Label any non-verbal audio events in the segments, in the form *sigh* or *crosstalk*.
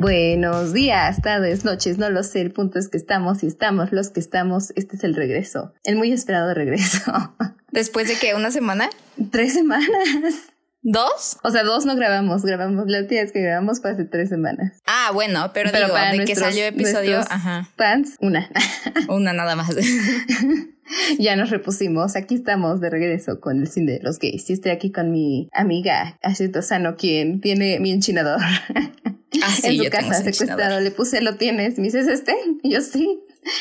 Buenos días, tardes, noches, no lo sé. El punto es que estamos y estamos los que estamos. Este es el regreso, el muy esperado regreso. *laughs* ¿Después de que una semana? Tres semanas. ¿Dos? O sea, dos no grabamos, grabamos. La última vez que grabamos fue hace tres semanas. Ah, bueno, pero, digo, de que salió episodio, ajá. Fans, una. *laughs* una nada más. *laughs* ya nos repusimos. Aquí estamos de regreso con el cine de los gays. Y estoy aquí con mi amiga Ashley Tosano, quien tiene mi enchinador. Ah, *laughs* en su casa secuestrado. Le puse, ¿lo tienes? Me dices, ¿este? Y *laughs* yo sí.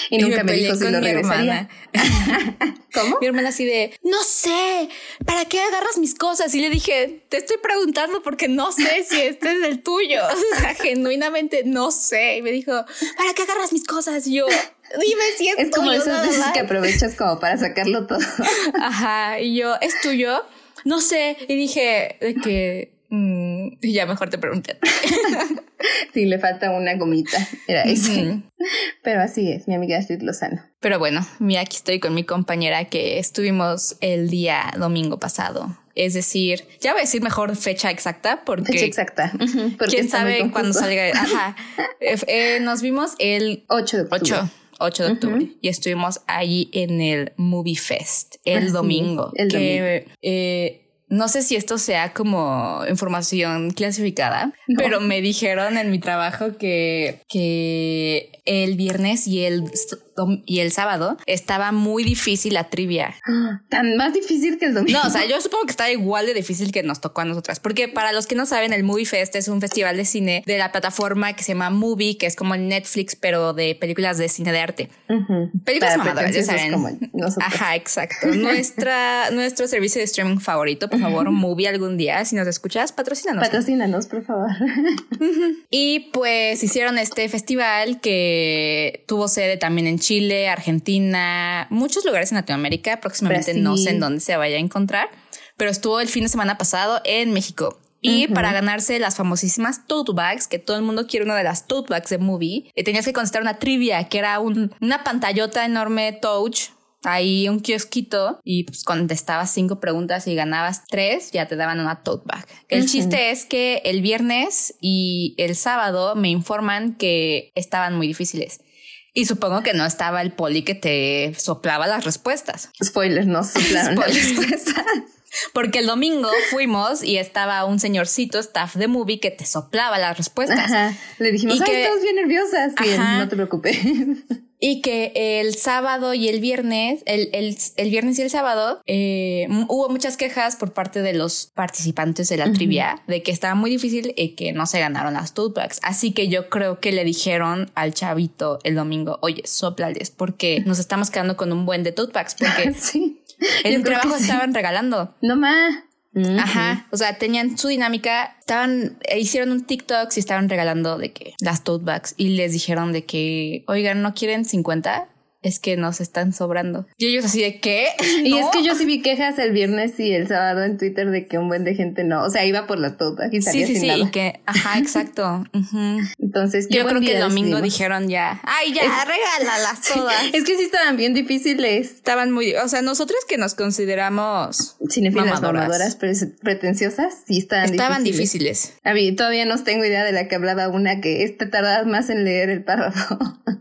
Y, nunca me, dijo si lo regresaría. *laughs* ¿Cómo? Mi hermana así de, no sé, ¿para qué agarras mis cosas? Y le dije, te estoy preguntando porque no sé si este es el tuyo. O sea, genuinamente no sé. Y me dijo, ¿para qué agarras mis cosas? Y yo, dime si es, tuyo. Es como esas veces que aprovechas como para sacarlo todo. Ajá. Y yo, ¿es tuyo? No sé. Y dije, de que Mm, ya mejor te pregunté. *laughs* sí, le falta una gomita. Era eso. Pero así es, mi amiga Astrid Lozano. Pero bueno, mira, aquí estoy con mi compañera que estuvimos el día domingo pasado. Es decir, ya voy a decir mejor fecha exacta porque. Fecha exacta. ¿Quién sabe cuándo salga? Ajá. *laughs* Eh, eh, nos vimos el 8 de octubre. 8, de octubre y estuvimos allí en el Movie Fest el domingo. el que, Eh, no sé si esto sea como información clasificada, pero me dijeron en mi trabajo que, que el viernes y el, y el sábado estaba muy difícil la trivia. *gasps* Tan más difícil que el domingo. No, o sea, yo supongo que está igual de difícil que nos tocó a nosotras, porque para los que no saben, el Movie Fest es un festival de cine de la plataforma que se llama Movie, que es como el Netflix, pero de películas de cine de arte. Películas mamadoras, ya saben. Ajá, exacto. *laughs* Nuestra, nuestro servicio de streaming favorito, por favor, Movie algún día, si nos escuchas, patrocínanos. Patrocínanos, por favor. *laughs* y pues hicieron este festival que tuvo sede también en Chile, Argentina, muchos lugares en Latinoamérica. Próximamente no sé en dónde se vaya a encontrar, pero estuvo el fin de semana pasado en México. Y para ganarse las famosísimas tote bags, que todo el mundo quiere una de las tote bags de movie, eh, tenías que contestar una trivia que era una pantallota enorme touch ahí un kiosquito y pues contestabas cinco preguntas y ganabas tres, ya te daban una tote bag. El chiste es que el viernes y el sábado me informan que estaban muy difíciles. Y supongo que no estaba el poli que te soplaba las respuestas. Spoilers, no *laughs* soplaron las respuestas. Porque el domingo fuimos y estaba un señorcito staff de movie que te soplaba las respuestas. Le dijimos, ay, estamos bien nerviosas. no te preocupes. *laughs* Y que el sábado y el viernes, el, el, viernes y el sábado, eh, hubo muchas quejas por parte de los participantes de la trivia de que estaba muy difícil y que no se ganaron las bags. Así que yo creo que le dijeron al chavito el domingo, oye, soplales, porque nos estamos quedando con un buen de tote bags, porque *laughs* sí. en el trabajo estaban regalando. No más. Ajá, o sea, tenían su dinámica, estaban, eh, hicieron un TikTok y estaban regalando de que las tote bags y les dijeron de que, oigan, ¿no quieren 50? Es que nos están sobrando. Y ellos así de qué? *laughs* Y es que yo sí vi quejas el viernes y el sábado en Twitter de que un buen de gente no, o sea, iba por la toda y salía sí, sí, sin sí, Y que, ajá, *laughs* exacto. Entonces, yo creo que el domingo dijeron ya, ay, ya, regálalas *laughs* todas. es que sí estaban bien difíciles. Estaban muy, o sea, nosotros que nos consideramos cinefilas mamadoras, pretenciosas, sí estaban, estaban difíciles. A mí todavía no tengo idea de la que hablaba una que este tardaba más en leer el párrafo.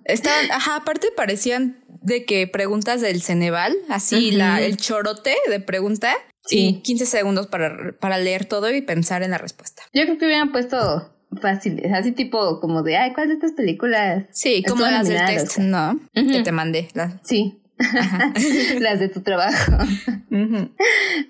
Estaban, *gasps* ajá, aparte parecían de que preguntas del Ceneval, así la, el chorote de pregunta. Y 15 segundos para, para leer todo y pensar en la respuesta. Yo creo que hubieran puesto fáciles, así tipo como de, ay, ¿cuál de estas películas? Sí, como las del test, ¿no? Que te mandé. Sí. *laughs* las de tu trabajo.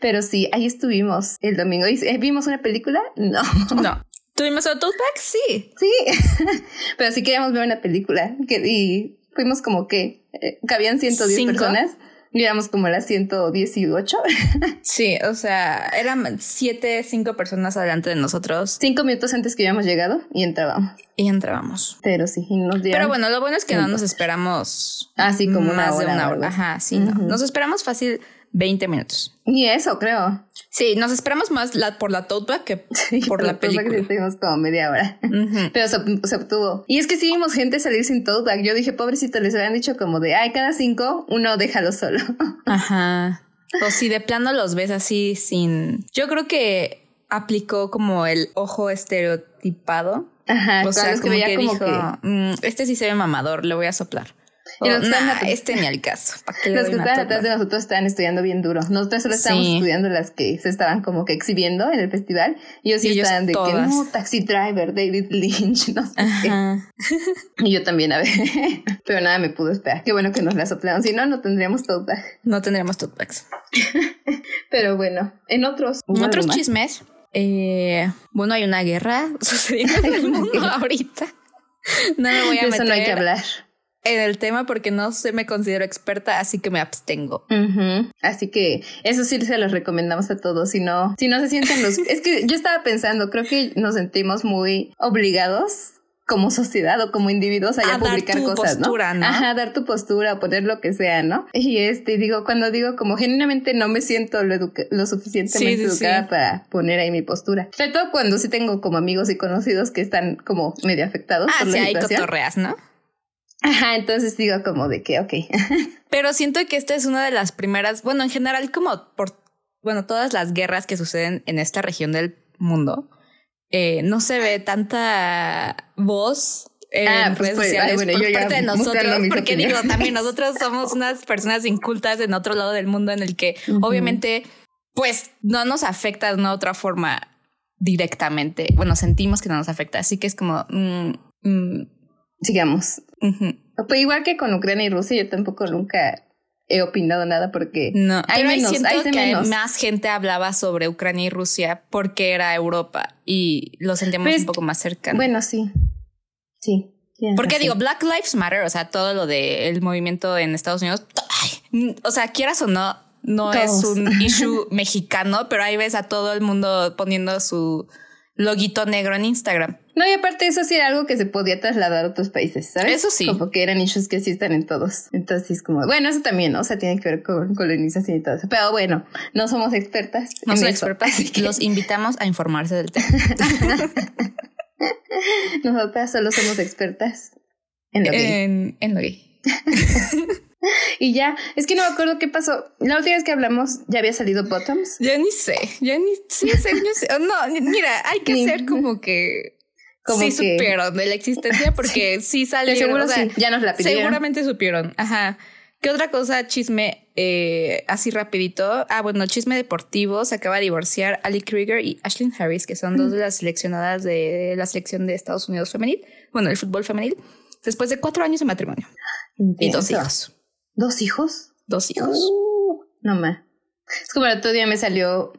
Pero sí, ahí estuvimos el domingo. ¿Y eh, ¿Vimos una película? No. No. ¿Tuvimos otro pack? Sí. Sí. *laughs* Pero sí queríamos ver una película. Que, y fuimos como que eh, cabían 110 personas y éramos como las 118. *laughs* sí, o sea, eran siete, cinco personas adelante de nosotros. Cinco minutos antes que habíamos llegado y entrábamos. Y entrábamos. Pero sí, nos dieron. Pero bueno, lo bueno es que no nos esperamos. Así como más de una hora. Ajá, sí, no. Nos esperamos fácil 20 minutos. Ni eso, creo. Sí, nos esperamos más la, por la tote que *laughs* por la película. Que estuvimos como media hora. Pero se, obtuvo. Y es que sí vimos gente salir sin tote bag. Yo dije, pobrecito, les habían dicho como de, ay, cada cinco, uno déjalo solo. *laughs* Ajá. O si de plano los ves así sin... Yo creo que aplicó como el ojo estereotipado Ajá, o sea, como que, dijo, mm, este sí se ve mamador, le voy a soplar. Y los este ni al caso. *laughs* los que estaban atrás de nosotros estaban estudiando bien duro. Nosotros solo estábamos estudiando las que se estaban como que exhibiendo en el festival. Y ellos sí estaban de que no, Taxi Driver, David Lynch, *laughs* no sé qué. *laughs* Y yo también, a ver. Pero nada me pudo esperar. Qué bueno que nos la soplaron. Si no, no tendríamos tote No tendríamos tote Pero bueno, en otros. En otros chismes. Eh, bueno, hay una guerra sucediendo en el mundo ahorita. No me voy a Eso no hay que hablar en el tema porque no se me considero experta, así que me abstengo. Así que eso sí se los recomendamos a todos. Si no, si no se sienten los. *laughs* es que yo estaba pensando, creo que nos sentimos muy obligados como sociedad o como individuos a, publicar cosas, postura, ¿no? Ajá, dar tu postura poner lo que sea, ¿no? Y este, digo, cuando digo como genuinamente no me siento lo, lo suficientemente educada para poner ahí mi postura. Sobre todo cuando sí tengo como amigos y conocidos que están como medio afectados. Ah, por sí, hay cotorreas, ¿no? Ajá, entonces digo como de que, ok. *laughs* Pero siento que esta es una de las primeras, bueno, en general como por, bueno, todas las guerras que suceden en esta región del mundo, eh, no se ve tanta voz en ah, pues, redes pues, sociales por parte de nosotros, porque digo, también *laughs* nosotros somos unas personas incultas en otro lado del mundo en el que obviamente pues no nos afecta de una otra forma directamente, bueno, sentimos que no nos afecta, así que es como... Mm, mm, sigamos. Pues igual que con Ucrania y Rusia, yo tampoco nunca he opinado nada porque no, hay menos, hay que más gente hablaba sobre Ucrania y Rusia porque era Europa y lo sentíamos pues, un poco más cercano. Bueno, sí. Sí. Porque digo, Black Lives Matter, o sea, todo lo del movimiento en Estados Unidos, o sea, quieras o no, no es un *laughs* issue mexicano, pero ahí ves a todo el mundo poniendo su loguito negro en Instagram. No, y aparte eso sí era algo que se podía trasladar a otros países, ¿sabes? Eso sí. Como que eran issues que sí están en todos. Entonces es como, bueno, eso también, ¿no? O sea, tiene que ver con colonización y todo eso. Pero bueno, no somos expertas. No somos expertas. Los invitamos a informarse del tema. *laughs* Nosotras solo somos expertas en lo que. En, en lo que. *laughs* *laughs* y ya, es que no me acuerdo qué pasó. La última vez que hablamos ya había salido Bottoms. Ya ni sé, ya ni sé, sé, No, mira, hay que ser como que como sí supieron de la existencia porque *laughs* sí, salió. Seguro ya nos la pidieron. Seguramente supieron. Ajá. ¿Qué otra cosa? Chisme eh, así rapidito. Ah, bueno, chisme deportivo. Se acaba de divorciar Ali Krieger y Ashlyn Harris, que son dos de las seleccionadas de la selección de Estados Unidos femenil. Bueno, el fútbol femenil. Después de cuatro años de matrimonio. Y dos hijos. ¿Dos hijos? Dos hijos. Uh, no más. Es como el otro día me salió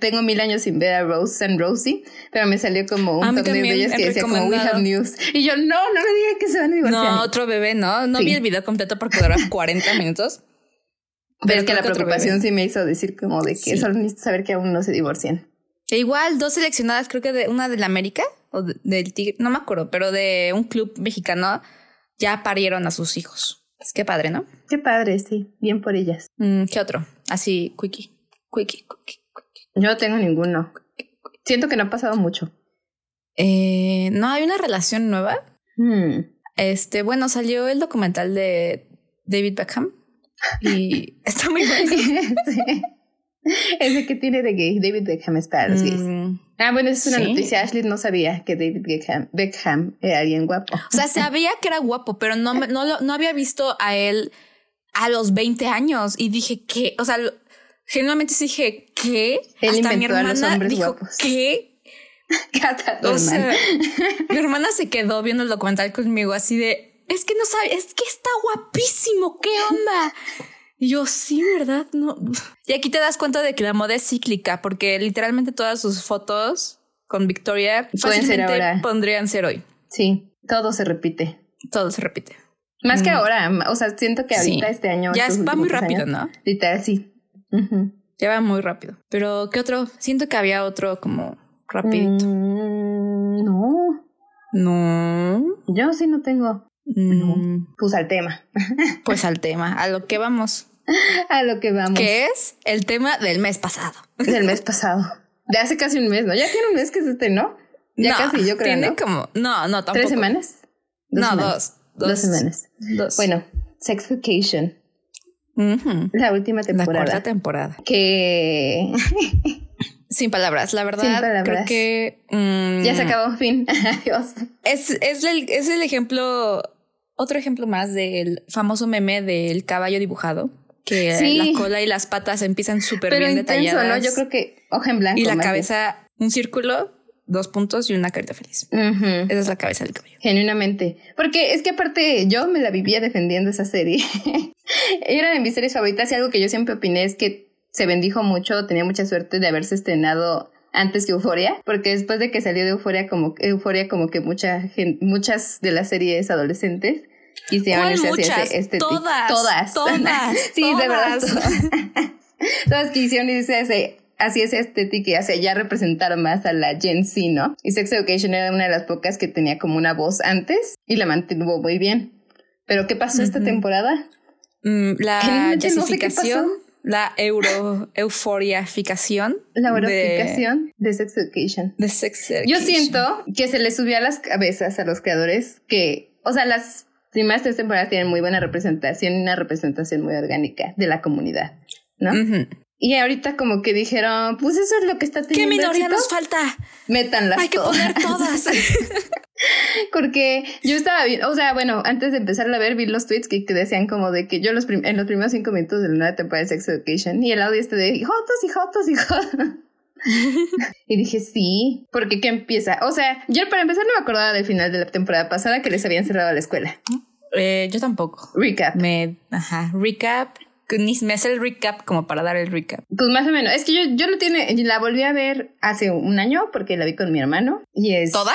tengo mil años sin ver a Rose and Rosie, pero me salió como un torneo de ellas que decía como We Have News. Y yo, no, no me digas que se van a divorciar. No, otro bebé, no. No vi el video completo porque duró 40 *laughs* minutos. Pero, es que la preocupación sí me hizo decir como de que solo necesito saber que aún no se divorcian. E igual, dos seleccionadas, creo que de una de la América o del Tigre, no me acuerdo, pero de un club mexicano ya parieron a sus hijos. Es que padre, ¿no? Qué padre, sí. Bien por ellas. Mm, ¿Qué otro? Así, quickie. Quickie, quickie. Yo no tengo ninguno. Siento que no ha pasado mucho. Eh, no, hay una relación nueva. Hmm. Este, bueno, salió el documental de David Beckham y *laughs* está muy bueno. *laughs* *laughs* Ese que tiene de gay, David Beckham es para los gays. Mm, ah, bueno, esa es una noticia. Ashley no sabía que David Beckham, Beckham era alguien guapo. O sea, sabía que era guapo, pero no, no, no había visto a él a los 20 años y dije que, o sea, genuinamente dije, ¿qué? Hasta mi hermana dijo, ¿qué? o sea, mi hermana se quedó viendo el documental conmigo así de, es que no sabe, es que está guapísimo, ¿qué onda? Y yo, sí, ¿verdad? No. Y aquí te das cuenta de que la moda es cíclica, porque literalmente todas sus fotos con Victoria Pueden ser ahora. podrían ser hoy. Sí, todo se repite. Todo se repite. Más que mm. ahora, o sea, siento que ahorita este año. Ya va muy rápido, ¿no? Literal, sí. Ya va muy rápido. Pero, ¿qué otro? Siento que había otro como rapidito. Mm, no. No. Yo sí no tengo. No. Pues al tema. *laughs* pues al tema. A lo que vamos. *laughs* A lo que vamos. ¿Qué es el tema del mes pasado. *laughs* Del mes *laughs* pasado. De hace casi un mes, ¿no? Ya tiene un mes que es este, ¿no? Ya casi, yo creo. Tiene como. No, no, tampoco. ¿Tres semanas? no, dos. Dos semanas. Dos. Bueno, Sex La última temporada. La cuarta temporada. Que Sin palabras, la verdad. Sin palabras. Creo que. ya se mm, acabó, fin. Adiós. Es, es, el, es el ejemplo, otro ejemplo más del famoso meme del caballo dibujado. Que la cola y las patas empiezan súper bien intenso, ¿no? Yo creo que hoja en blanco. Y la cabeza, un círculo, dos puntos y una carita feliz. Esa es la cabeza del caballo. Genuinamente. Porque es que aparte yo me la vivía defendiendo esa serie. *laughs* Era de mis series favoritas y algo que yo siempre opiné es que se bendijo mucho, tenía mucha suerte de haberse estrenado antes que Euforia, porque después de que salió de Euforia como Euforia como que mucha gente, muchas de las series adolescentes quisieron irse hacia ese estético. Todas, todas, todas, *laughs* sí, de verdad. Todas, *laughs* quisieron irse hacia así esa estética y hacia ya representar más a la Gen Z, ¿no? Y Sex Education era una de las pocas que tenía como una voz antes y la mantuvo muy bien. Pero ¿qué pasó esta temporada? Mm, la jessificación la euro euforiaficación. La eurificación de, Sex Education. De Sex Yo siento que se le subió a las cabezas a los creadores que, o sea, las primeras tres temporadas tienen muy buena representación y una representación muy orgánica de la comunidad, ¿no? Y ahorita como que dijeron, pues eso es lo que está teniendo ¿Qué minoría nos falta? Métanlas Hay que poner todas. *laughs* Porque yo estaba bien, o sea, bueno, antes de empezar a ver, vi los tweets que, decían como de que yo los en los primeros cinco minutos de la nueva temporada de Sex Education y el audio este de jotos y jotos y jotos. *laughs* y dije, sí, porque ¿qué empieza? O sea, yo para empezar no me acordaba del final de la temporada pasada que les habían cerrado la escuela. Eh, yo tampoco. Recap. Me, ajá, recap ni me hace el recap como para dar el recap. Pues más o menos. Es que yo, yo no tiene, la volví a ver hace un año porque la vi con mi hermano. Y es. ¿Toda?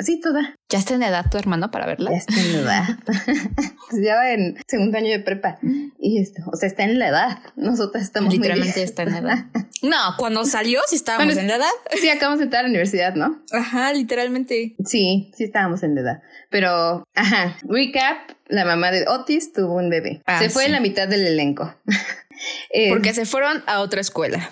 sí, toda. ¿Ya está en edad tu hermano para verla? Ya está en edad. pues *laughs* ya va en segundo año de prepa. Y esto, o sea, está en la edad. Nosotras estamos Literalmente está en edad. No, cuando salió sí estábamos en la edad. Sí, acabamos de entrar a la universidad, ¿no? Ajá, literalmente. Sí, sí estábamos en la edad. Pero, ajá, recap, la mamá de Otis tuvo un bebé. Ah, se fue en la mitad del elenco. *laughs* Porque se fueron a otra escuela.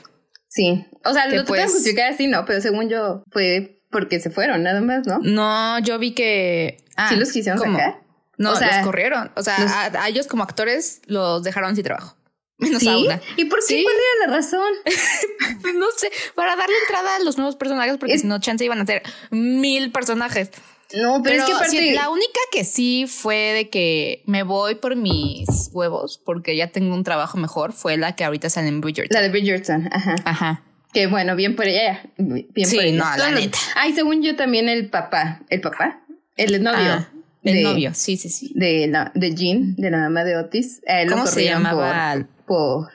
Sí. O sea, lo pues, justificar así, no, pero según yo fue porque se fueron, nada más, ¿no? No, yo vi que. Ah, ¿Sí los quisieron sacar? No, o sea, los corrieron. O sea, a, ellos como actores los dejaron sin trabajo. *laughs* Menos ¿Sí? a una. ¿Y por qué? ¿Cuál era la razón? *laughs* Pues no sé, para darle entrada a los nuevos personajes, porque si no, chance iban a ser mil personajes. No, pero, es que aparte... la única que sí fue de que me voy por mis huevos porque ya tengo un trabajo mejor fue la que ahorita sale en Bridgerton. La de Bridgerton, ajá. Ajá. Que bueno, bien por ella. Bien sí, por ella. no, la neta. Ay, según yo también el papá. ¿El papá? El novio. Ah, el novio, sí, sí, sí. De, la, de Jean, de la mamá de Otis. ¿Cómo se llamaba? Por,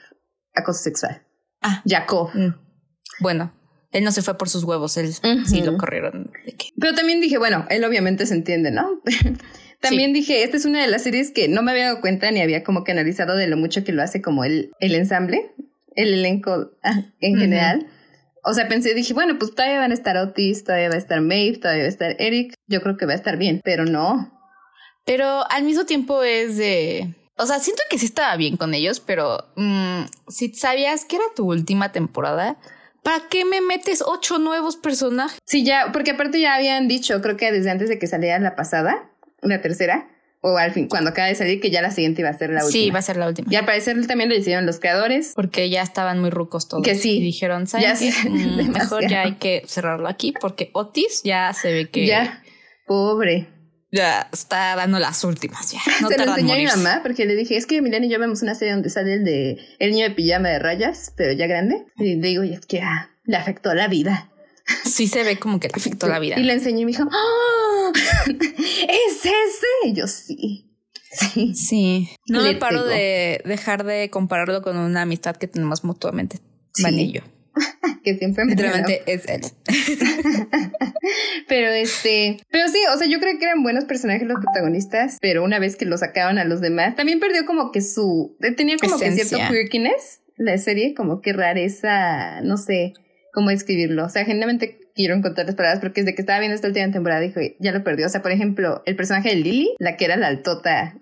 acoso sexual. Ah. Jacob. Mm. Bueno, él no se fue por sus huevos, él sí lo corrieron. Pero también dije, bueno, él obviamente se entiende, ¿no? *laughs* también dije, esta es una de las series que no me había dado cuenta ni había como que analizado de lo mucho que lo hace como el, el ensamble, el elenco ah, en general. O sea, pensé, dije, bueno, pues todavía van a estar Otis, todavía va a estar Maeve, todavía va a estar Eric. Yo creo que va a estar bien, pero no. Pero al mismo tiempo es de... O sea, siento que sí estaba bien con ellos, pero mm, si sabías que era tu última temporada, ¿Para qué me metes ocho nuevos personajes? Sí, ya, porque aparte ya habían dicho, creo que desde antes de que saliera la pasada, la tercera, o al fin, cuando acaba de salir, que ya la siguiente iba a ser la última. Sí, va a ser la última. Y al parecer también lo hicieron los creadores. Porque ya estaban muy rucos todos. Que sí. Y dijeron, ¿sabes qué? *laughs* Mm, mejor ya hay que cerrarlo aquí porque Otis ya se ve que... Ya, pobre ya está dando las últimas ya. No Se lo enseñó a mi mamá porque le dije, es que Milena y yo vemos una serie donde sale el de el niño de pijama de rayas, pero ya grande. Y le digo, es que ah, le afectó la vida. Sí se ve como que le afectó la vida. Y le enseñé y me dijo, ¡Ah! *laughs* ¿Es ese? Y yo sí. Sí. Sí. No me paro de dejar de compararlo con una amistad que tenemos mutuamente. Sí. *laughs* que siempre me Literalmente es él. *laughs* pero este, pero sí, o sea, yo creo que eran buenos personajes los protagonistas, pero una vez que lo sacaban a los demás, también perdió como que su, tenía como que cierto quirkiness la serie, como que rareza, no sé cómo escribirlo. O sea, generalmente quiero encontrar las palabras porque desde que estaba viendo esta última temporada dije, ya lo perdió. O sea, por ejemplo, el personaje de Lily, la que era la altota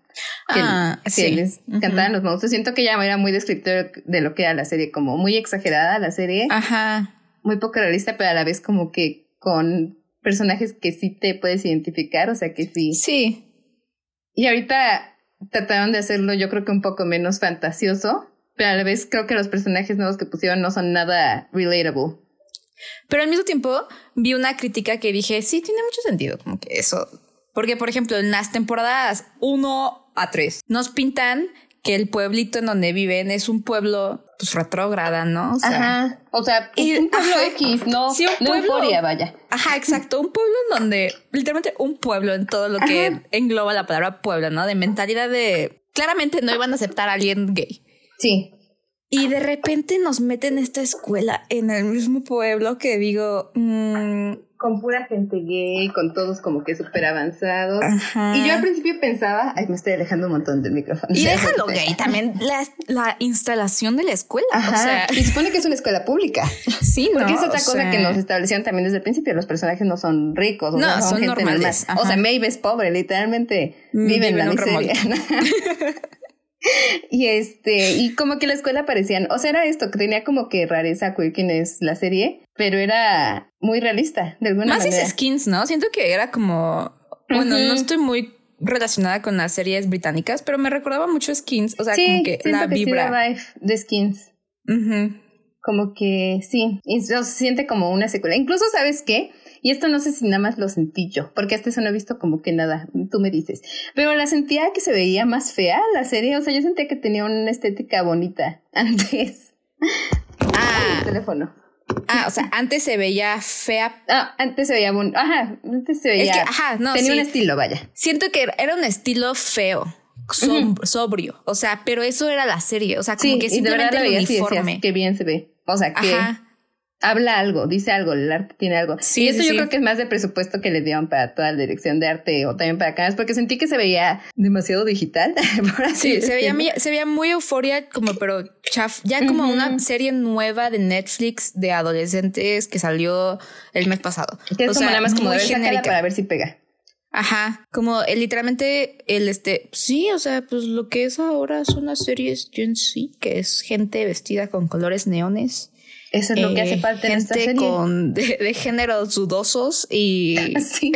que, ah, les cantaban los monstruos, siento que ya era muy descriptor de lo que era la serie, como muy exagerada la serie. Ajá. Muy poco realista, pero a la vez como que con personajes que sí te puedes identificar, o sea que sí. Sí. Y ahorita trataron de hacerlo yo creo que un poco menos fantasioso, pero a la vez creo que los personajes nuevos que pusieron no son nada relatable. Pero al mismo tiempo vi una crítica que dije, sí, tiene mucho sentido, como que eso. Porque, por ejemplo, en las temporadas 1 a 3 nos pintan que el pueblito en donde viven es un pueblo pues retrógrada, ¿no? O sea, ajá. O sea, pues, un pueblo X, no, sí, un pueblo, vaya. Ajá, exacto. Un pueblo en donde, literalmente un pueblo en todo lo que engloba la palabra pueblo, ¿no? De mentalidad de claramente no iban a aceptar a alguien gay. Sí. Y de repente nos meten esta escuela en el mismo pueblo que digo, mmm, con pura gente gay, con todos como que súper avanzados. Y yo al principio pensaba, ay, me estoy alejando un montón del micrófono. Y *laughs* déjalo gay, también la, la, instalación de la escuela. O sea, y supone que es una escuela pública. *laughs* Sí, Porque es otra cosa que nos establecieron también desde el principio. Los personajes no son ricos, no, son, gente normales. O sea, Maeve es pobre, literalmente mm, vive en la miseria. *laughs* y este, y como que la escuela parecían, o sea, era esto, que tenía como que rareza Quirkin es la serie, pero era muy realista, de alguna Más manera. Más skins, ¿no? Siento que era como, bueno, no estoy muy relacionada con las series británicas, pero me recordaba mucho skins, o sea, como que la vibra de skins. Como que sí, y se siente como una secuela. Incluso, ¿sabes qué? Y esto no sé si nada más lo sentí yo, porque hasta eso no he visto como que nada, tú me dices. Pero la sentía que se veía más fea la serie, o sea, yo sentía que tenía una estética bonita *laughs* antes. Ah. El teléfono. Ah, o sea, antes se veía fea. Ah, antes se veía bonita. Ajá, antes se veía. Es que, ajá, no. Tenía un estilo, vaya. Siento que era un estilo feo. sobrio, o sea, pero eso era la serie, o sea, como que simplemente el uniforme. que bien se ve, o sea, que Ajá habla algo, dice algo, el arte tiene algo. Sí, y eso yo creo que es más de presupuesto que le dieron para toda la dirección de arte o también para canales, porque sentí que se veía demasiado digital. *laughs* sí, se veía, se veía muy euforia, como pero chaf, ya como una serie nueva de Netflix de adolescentes que salió el mes pasado. Que es o como nada más como de genérica para ver si pega. Ajá, como eh, literalmente el este, sí, o sea, pues lo que es ahora son las series Gen Z, que es gente vestida con colores neones eso es lo que hace parte de esta serie. con *laughs* de, de géneros dudosos y *laughs* sí,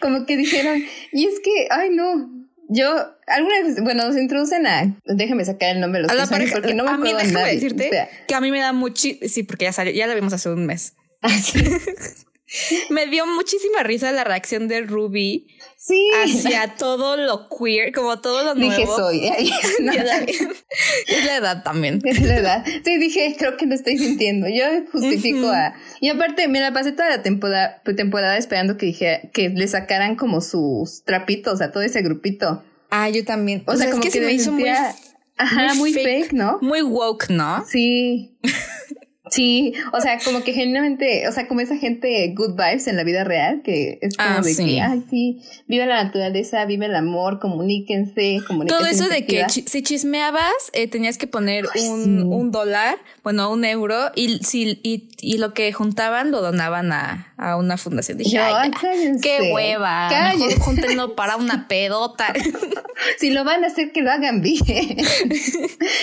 como que dijeron, y es que, ay no, yo alguna vez, bueno, se introducen a, déjame sacar el nombre de los personajes porque no me acuerdo a mí, déjame decirte que a mí me da mucho, sí, porque ya salió, ya la vimos hace un mes. Ah, sí. *laughs* *laughs* me dio muchísima risa la reacción de Ruby Sí. Hacia todo lo queer, como todo lo nuevo. Dije soy. *laughs* es la edad también. Es la edad. Sí, dije, creo que lo estoy sintiendo. Yo justifico a... Y aparte, me la pasé toda la temporada, temporada esperando que dije que le sacaran como sus trapitos a todo ese grupito. Ah, yo también. O, sea, como que, se me hizo muy... Ajá, muy, fake, ¿no? Muy woke, ¿no? Sí. *laughs* Sí, o sea, como que genuinamente, o sea, como esa gente good vibes en la vida real, que es como ah, de que, ay, sí, vive la naturaleza, vive el amor, comuníquense, comuníquense. Todo eso de que si chismeabas, eh, tenías que poner un, un, dólar, bueno, un euro, y, si, y, y, lo que juntaban lo donaban a, a una fundación. Dije, ay, qué hueva, cállense. mejor júntenlo para una *laughs* pedota. *laughs* si lo van a hacer, que lo hagan bien. *laughs*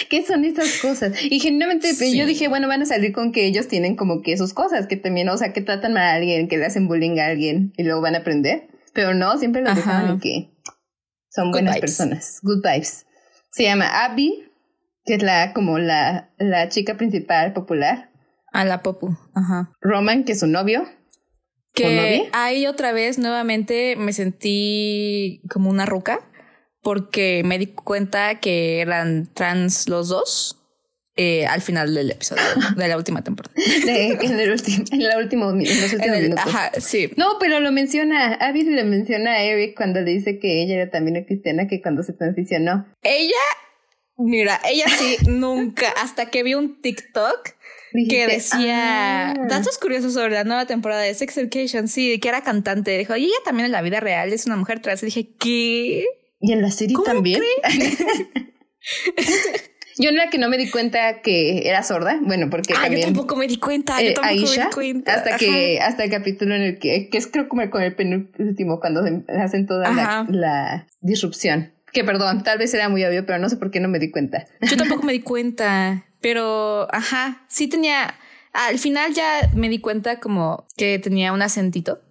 ¿Qué son esas cosas? Y genuinamente pues, yo dije, bueno, van a salir con que ellos tienen como que sus cosas, que también, o sea, que tratan mal a alguien, que le hacen bullying a alguien y luego van a aprender. Pero no, siempre lo dejan que son buenas personas. Good vibes. Se llama Abby, que es la como la, la chica principal popular. A la popu, ajá. Roman, que es su novio. Que ahí otra vez nuevamente me sentí como una ruca porque me di cuenta que eran trans los dos eh, al final del episodio, de la última temporada. *laughs* en, el último, en, la última, en los últimos minutos. Ajá, sí. No, pero lo menciona, Abby le menciona a Eric cuando le dice que ella era también cristiana, que cuando se transicionó. Ella, mira, ella sí *laughs* nunca, hasta que vi un TikTok que decía ah". datos curiosos sobre la nueva temporada de Sex Education, sí, que era cantante. Dijo, y ella también en la vida real es una mujer trans. Y dije, ¿qué? ¿Y en la serie también? *laughs* Yo en la que no me di cuenta que era sorda, bueno, porque ah, también... yo tampoco me di cuenta, yo eh, tampoco me di cuenta. Hasta que, hasta el capítulo en el que, que es creo como con el penúltimo, cuando hacen toda la, la, disrupción. Que perdón, tal vez era muy obvio, pero no sé por qué no me di cuenta. Yo tampoco me di *laughs* cuenta, pero ajá, sí tenía, al final ya me di cuenta como que tenía un acentito.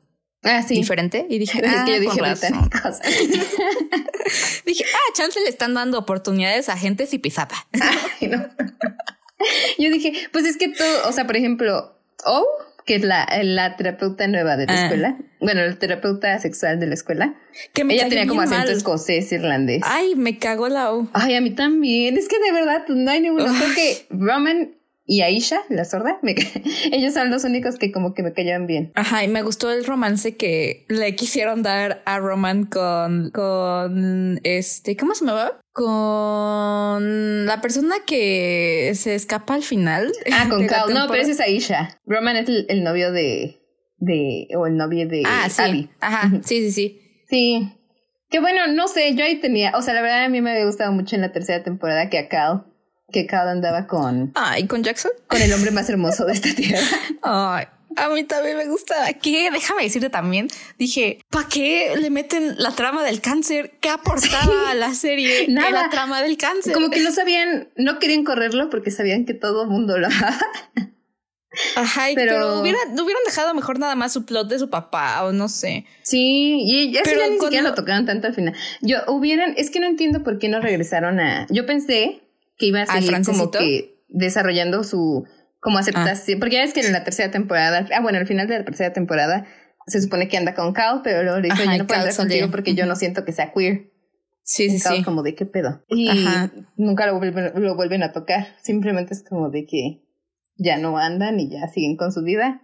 Ah, sí. diferente y dije, *laughs* ah, que yo dije *laughs* dije, ah, chance le están dando oportunidades a gente y pisapa. *laughs* Yo dije, pues es que todo, o sea, por ejemplo, Oh, que es la, la terapeuta nueva de la Ah. escuela. Bueno, la terapeuta sexual de la escuela. Que me Ella tenía como acento mal. escocés, irlandés. Ay, me cagó la U. Ay, a mí también. Es que de verdad pues, no hay ninguno. Creo que Roman y Aisha, la sorda, me *laughs* ellos son los únicos que como que me callaban bien. Ajá, y me gustó el romance que le quisieron dar a Roman con, con este, ¿cómo se me va? Con la persona que se escapa al final. Ah, *laughs* con Cal. No, pero ese es Aisha. Roman es el, el novio de, de, o el novio de Ah, sí. Abby. Ajá, sí, sí, sí. Sí. Que bueno, no sé, yo ahí tenía, o sea, la verdad a mí me había gustado mucho en la tercera temporada que a Cal, que Cal andaba con, Ah, ¿y con Jackson? con el hombre más hermoso de esta tierra. *laughs* Ay, a mí también me gustaba. Que déjame decirte también, dije, ¿para qué le meten la trama del cáncer? ¿Qué aportaba a la serie *laughs* Nada. la trama del cáncer? Como que no sabían, no querían correrlo porque sabían que todo el mundo lo amaba. *laughs* Ajá, pero- pero, hubiera, hubieran dejado mejor nada más su plot de su papá o no sé. Sí, y eso Pero ya ni cuando- siquiera lo tocaron tanto al final. Yo hubieran, es que no entiendo por qué no regresaron a. Yo pensé que iba a ¿Al seguir como que desarrollando su como aceptación, porque ya es que en la tercera temporada, ah bueno, al final de la tercera temporada se supone que anda con Cal, pero luego le Ajá, yo no puedo andar contigo porque yo no siento que sea queer. Sí, sí, Cal sí. como de qué pedo. Y Ajá. nunca lo vuelven, lo vuelven a tocar. Simplemente es como de que ya no andan y ya siguen con su vida.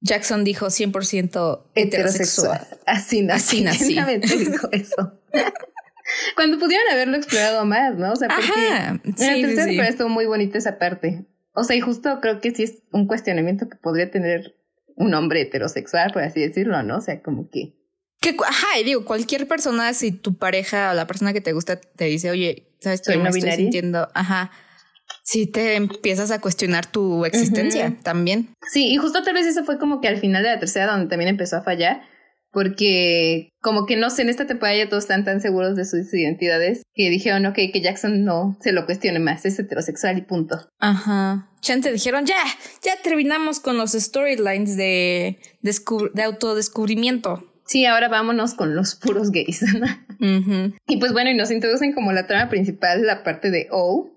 Jackson dijo 100% heterosexual. Así nací. Así *laughs* nací. Dijo eso. *laughs* Cuando pudieron haberlo explorado más, ¿no? O sea, porque Ajá. en la Sí, sí, tercera sí. temporada estuvo muy bonita esa parte. O sea, y justo creo que sí es un cuestionamiento que podría tener un hombre heterosexual, por así decirlo, ¿no? O sea, como que. Que, ajá, y digo, cualquier persona, si tu pareja o la persona que te gusta te dice, oye, ¿sabes qué? no Me estoy binaria. sintiendo, ajá. Si te empiezas a cuestionar tu existencia Ujú. también. Sí, y justo tal vez eso fue como que al final de la tercera donde también empezó a fallar. Porque como que no sé, en esta temporada ya todos están tan seguros de sus identidades que dijeron, ok, que Jackson no se lo cuestione más, es heterosexual y punto. Ajá. Chante dijeron, ya, ya terminamos con los storylines de, de autodescubrimiento. Sí, ahora vámonos con los puros gays. *laughs* Ujú. y pues bueno, y nos introducen como la trama principal, la parte de O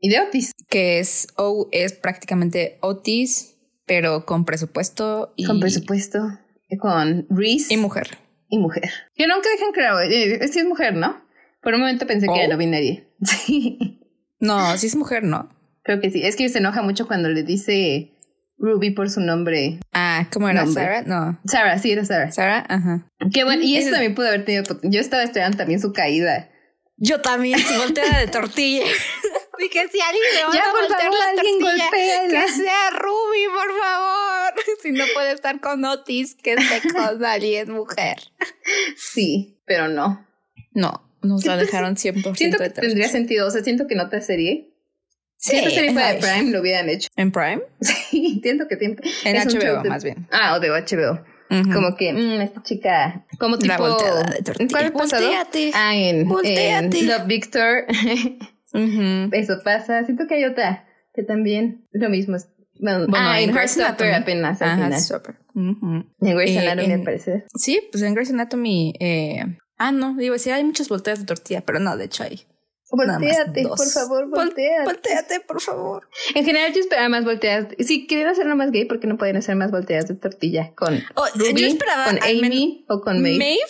y de Otis. Que es, O es prácticamente Otis, pero con presupuesto y, Con presupuesto, con Reese y mujer. y mujer. Que nunca dejan claro, eh, sí es mujer, ¿no? Por un momento pensé que Oh. era no binaria. *laughs* Sí, No, sí es mujer, ¿no? creo que sí. Es que se enoja mucho cuando le dice Ruby por su nombre. Ah, ¿cómo era? Nombre. ¿Sara? No. Sarah, sí, era Sarah. ¿Sara? Ajá. Qué bueno. Y eso también pudo haber tenido. Yo estaba esperando también su caída. Yo también, su volteada de tortilla. *laughs* Dije, si alguien me va Ya, a por voltear favor, la alguien tortilla, golpéala. que sea Ruby, por favor. *laughs* Si no puede estar con Otis, que esté con alguien mujer. Sí, pero no. No, nos la Siento- dejaron 100% Siento que de tendría sentido. O sea, siento que en otra serie. Sí, si esta serie fuera de. Prime, lo hubieran hecho. ¿En Prime? *laughs* Sí, siento que siempre. En es HBO, de- más bien. Ah, o de HBO. Como que, mm, esta chica. Como tipo. La volteada de tortilla. ¿Cuál pasado? Voltéate. Ah, en, Voltéate. en Love Victor. *laughs* Eso pasa. Siento que hay otra que también lo mismo es. Bueno, ah, en en Grey's Anatomy apenas al Ajá, final. En Grey's Eh, Anatomy, en- al parecer. Sí, pues en Grey's Anatomy. Eh... Ah, no, digo, sí, hay muchas volteas de tortilla, pero no, de hecho hay. Volteate, por favor, Vol- volteate. Voltéate, por favor. En general, yo esperaba más volteadas. Si quieren hacerlo más gay, ¿por qué no pueden hacer más volteadas de tortilla? Con Oh, Ruby, yo esperaba con Amy o con Maeve. Maeve.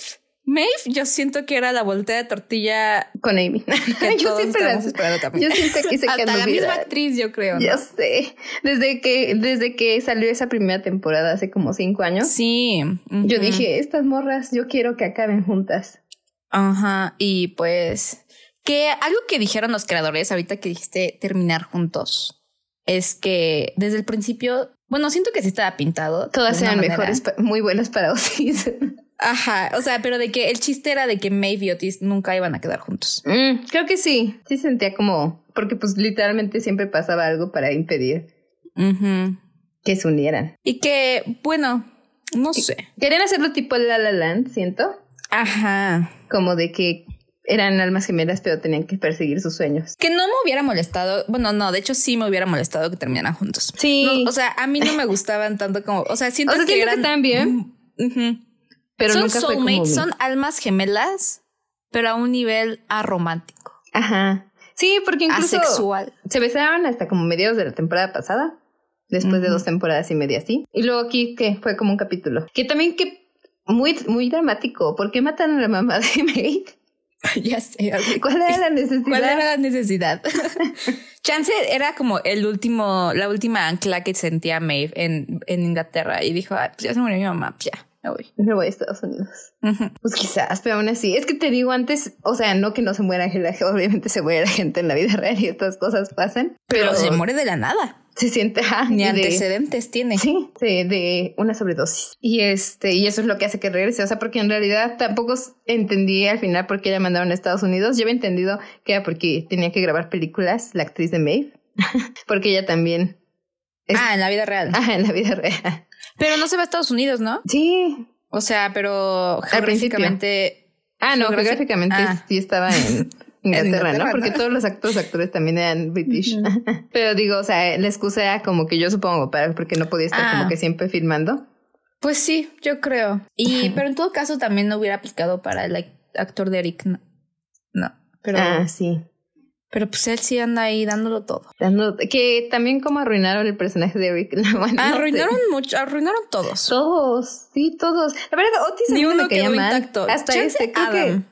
Maeve, yo siento que era la voltea de tortilla Con Amy. *laughs* yo siempre las- esperando también. Yo quise *laughs* que Hasta la misma actriz, yo creo. ¿no? Ya sé. Desde que, desde que salió esa primera temporada hace como cinco años, Sí. yo dije, estas morras, yo quiero que acaben juntas. Ajá. Y pues que algo que dijeron los creadores ahorita que dijiste terminar juntos es que desde el principio, bueno, siento que sí estaba pintado. Todas eran manera. mejores, muy buenas para *laughs* Otis. Ajá. O sea, pero de que el chiste era de que Maeve y Otis nunca iban a quedar juntos. Mm, creo que sí. Sí sentía como, porque pues literalmente siempre pasaba algo para impedir que se unieran. Y que, bueno, no sé. Querían hacerlo tipo La La Land, siento. Ajá. Como de que eran almas gemelas, pero tenían que perseguir sus sueños. Que no me hubiera molestado. Bueno, no, de hecho sí me hubiera molestado que terminaran juntos. Sí. No, o sea, a mí no me gustaban tanto como. O sea, siento O sea, que siento que eran. estaban bien. Ujú. Pero son nunca fue como... soulmates, son almas gemelas, pero a un nivel aromántico, Ajá. Sí, porque incluso asexual. se besaron hasta como mediados de la temporada pasada. después de dos temporadas y media, ¿sí? Y luego aquí, que fue como un capítulo. Que también que muy, muy dramático. ¿Por qué mataron a la mamá de Maeve? *laughs* ya sé. ¿Cuál era la necesidad? ¿Cuál era la necesidad? *laughs* Chance era como el último, la última ancla que sentía Maeve en, en Inglaterra y dijo, pues ya se murió mi mamá, pues ya. Me voy. Me voy a Estados Unidos. Pues quizás, pero aún así. Es que te digo antes, o sea, no que no se muera gente, *laughs* obviamente se muere la gente en la vida real y estas cosas pasan. Pero, se muere de la nada se siente ni antecedentes tiene sí de, de, una sobredosis y este y eso es lo que hace que regrese o sea porque en realidad tampoco entendí al final por qué la mandaron a Estados Unidos yo había entendido que era porque tenía que grabar películas la actriz de Maeve *laughs* porque ella también ah en la vida real ah en la vida real pero no se va a Estados Unidos no sí o sea pero geográficamente ah no geográficamente ah. sí estaba en *laughs* Inglaterra, ¿no? Porque todos los actores actores también eran British. *laughs* Pero digo, o sea, la excusa era como que yo supongo, para, porque no podía estar como ah. que siempre filmando. Pues sí, yo creo. Y, pero en todo caso también no hubiera aplicado para el actor de Eric. No. no pero, ah, sí. Pero pues él sí anda ahí dándolo todo. que también como arruinaron el personaje de Eric. arruinaron mucho, arruinaron todos. Todos, sí, todos. La verdad, Otis Ni uno me quedó intacto. Hasta este, creo Adam.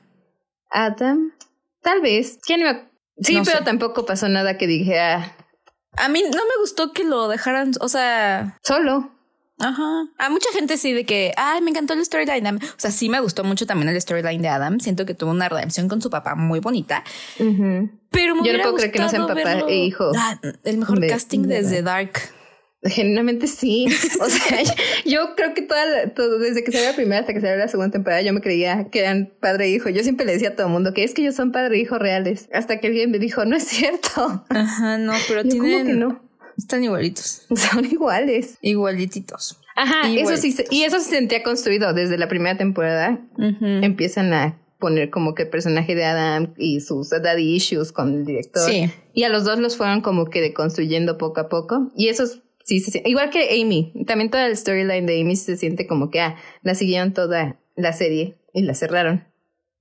Adam. Tal vez. ¿Quién Sí, pero tampoco pasó nada que dijera. A mí no me gustó que lo dejaran, o sea. Solo. Ajá. A mucha gente sí de que, ay, me encantó el storyline. O sea, sí me gustó mucho también el storyline de Adam. Siento que tuvo una redención con su papá muy bonita. Pero me Yo no puedo creer que no sean papá e hijo. Ah, el mejor casting desde Dark. Genuinamente sí. O sea, *laughs* yo creo que toda, todo, desde que salió la primera hasta que salió la segunda temporada, yo me creía que eran padre e hijo. Yo siempre le decía a todo el mundo que es que ellos son padre e hijo reales. Hasta que alguien me dijo, no es cierto. Ajá, no, pero tienen. que no? Están igualitos. *laughs* Son iguales. Igualititos. Ajá, eso sí. Y eso se sentía construido desde la primera temporada. Empiezan a poner como que el personaje de Adam y sus daddy issues con el director. Sí. Y a los dos los fueron como que deconstruyendo poco a poco. Y eso Sí, sí, igual que Amy. También toda el storyline de Amy se siente como que ah, la siguieron toda la serie y la cerraron.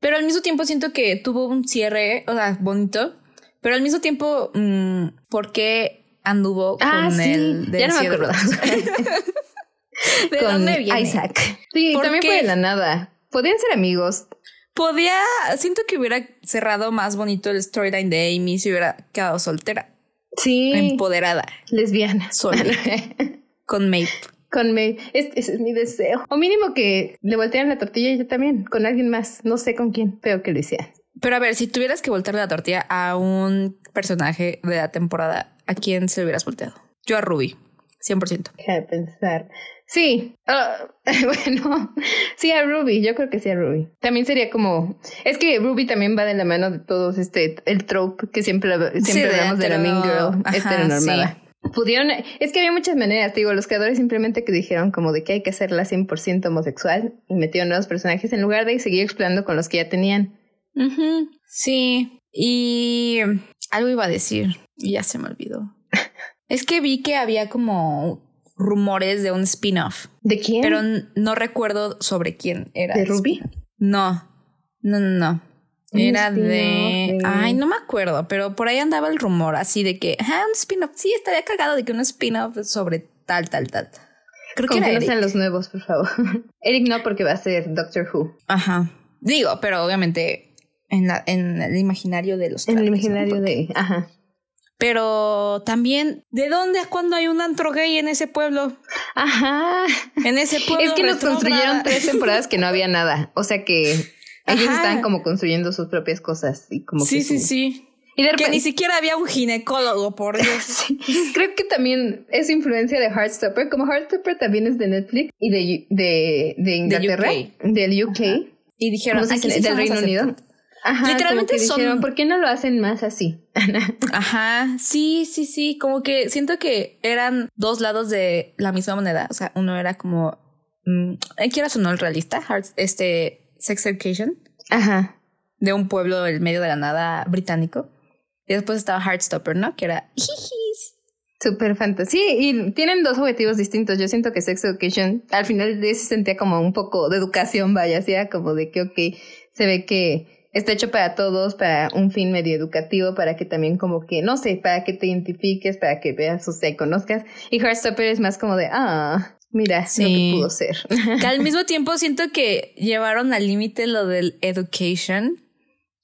Pero al mismo tiempo siento que tuvo un cierre, o sea, bonito. Pero al mismo tiempo, mmm, ¿por qué anduvo ah, con el Ya no me acuerdo. *laughs* ¿De con dónde viene? Isaac. Sí, también fue de la nada. Podían ser amigos. Podía, siento que hubiera cerrado más bonito el storyline de Amy si hubiera quedado soltera. Sí. Empoderada. Lesbiana. Sola. *laughs* con Maeve. Con Maeve. ese es mi deseo. O mínimo que le voltearan la tortilla y yo también, con alguien más. No sé con quién, pero que lo hicieran. Pero a ver, si tuvieras que voltearle la tortilla a un personaje de la temporada, ¿a quién se hubieras volteado? Yo a Ruby, 100%. Deja pensar. Sí, ah, *laughs* bueno, sí a Ruby, yo creo que sí a Ruby. También sería como, es que Ruby también va de la mano de todos este, el trope que siempre, siempre hablamos de, la Mean Girl heteronormada. Pudieron, es que había muchas maneras, digo, los creadores simplemente que dijeron como de que hay que hacerla 100% homosexual y metieron nuevos personajes en lugar de seguir explorando con los que ya tenían. Sí, y algo iba a decir y ya se me olvidó. es que vi que había como rumores de un spin-off. ¿De quién? Pero no recuerdo sobre quién era. ¿De Ruby? No, no, no, no. Era de... Ay, no me acuerdo, pero por ahí andaba el rumor así de que, ah, un spin-off. Sí, estaría cagado de que un spin-off sobre tal, tal, tal. Creo que era los nuevos, por favor. *laughs* Eric no, porque va a ser Doctor Who. Ajá. Digo, pero obviamente en, la, en el imaginario de los. En el imaginario de. Ajá. Pero también, ¿de dónde es cuando hay un antro gay en ese pueblo? Ajá. En ese pueblo. Es que nos construyeron *laughs* tres temporadas que no había nada. O sea que ellos estaban como construyendo sus propias cosas y como sí, sí, sí. Y que ni siquiera había un ginecólogo, por *laughs* Dios. Creo que también es influencia de Heartstopper. Como Heartstopper también es de Netflix y de, de, de Inglaterra, del UK. Y dijeron, del Reino Unido. Ajá, Literalmente son. ¿Por qué no lo hacen más así? *laughs* Ajá, sí, sí, sí. Como que siento que eran dos lados de la misma moneda. O sea, uno era como. Mmm, quieras o no el realista, este Sex Education. Ajá. De un pueblo en medio de la nada británico. Y después estaba Heartstopper, ¿no? Que era. Super fantasy. y tienen dos objetivos distintos. Yo siento que Sex Education al final de se sentía como un poco de educación, vaya, hacía como de que, ok, se ve que está hecho para todos, para un fin medio educativo, para que también como que, no sé, para que te identifiques, para que veas, o sea, conozcas. Y Heartstopper es más como de, ah, mira, sí. lo que pudo ser. Que al *laughs* mismo tiempo siento que llevaron al límite lo del education.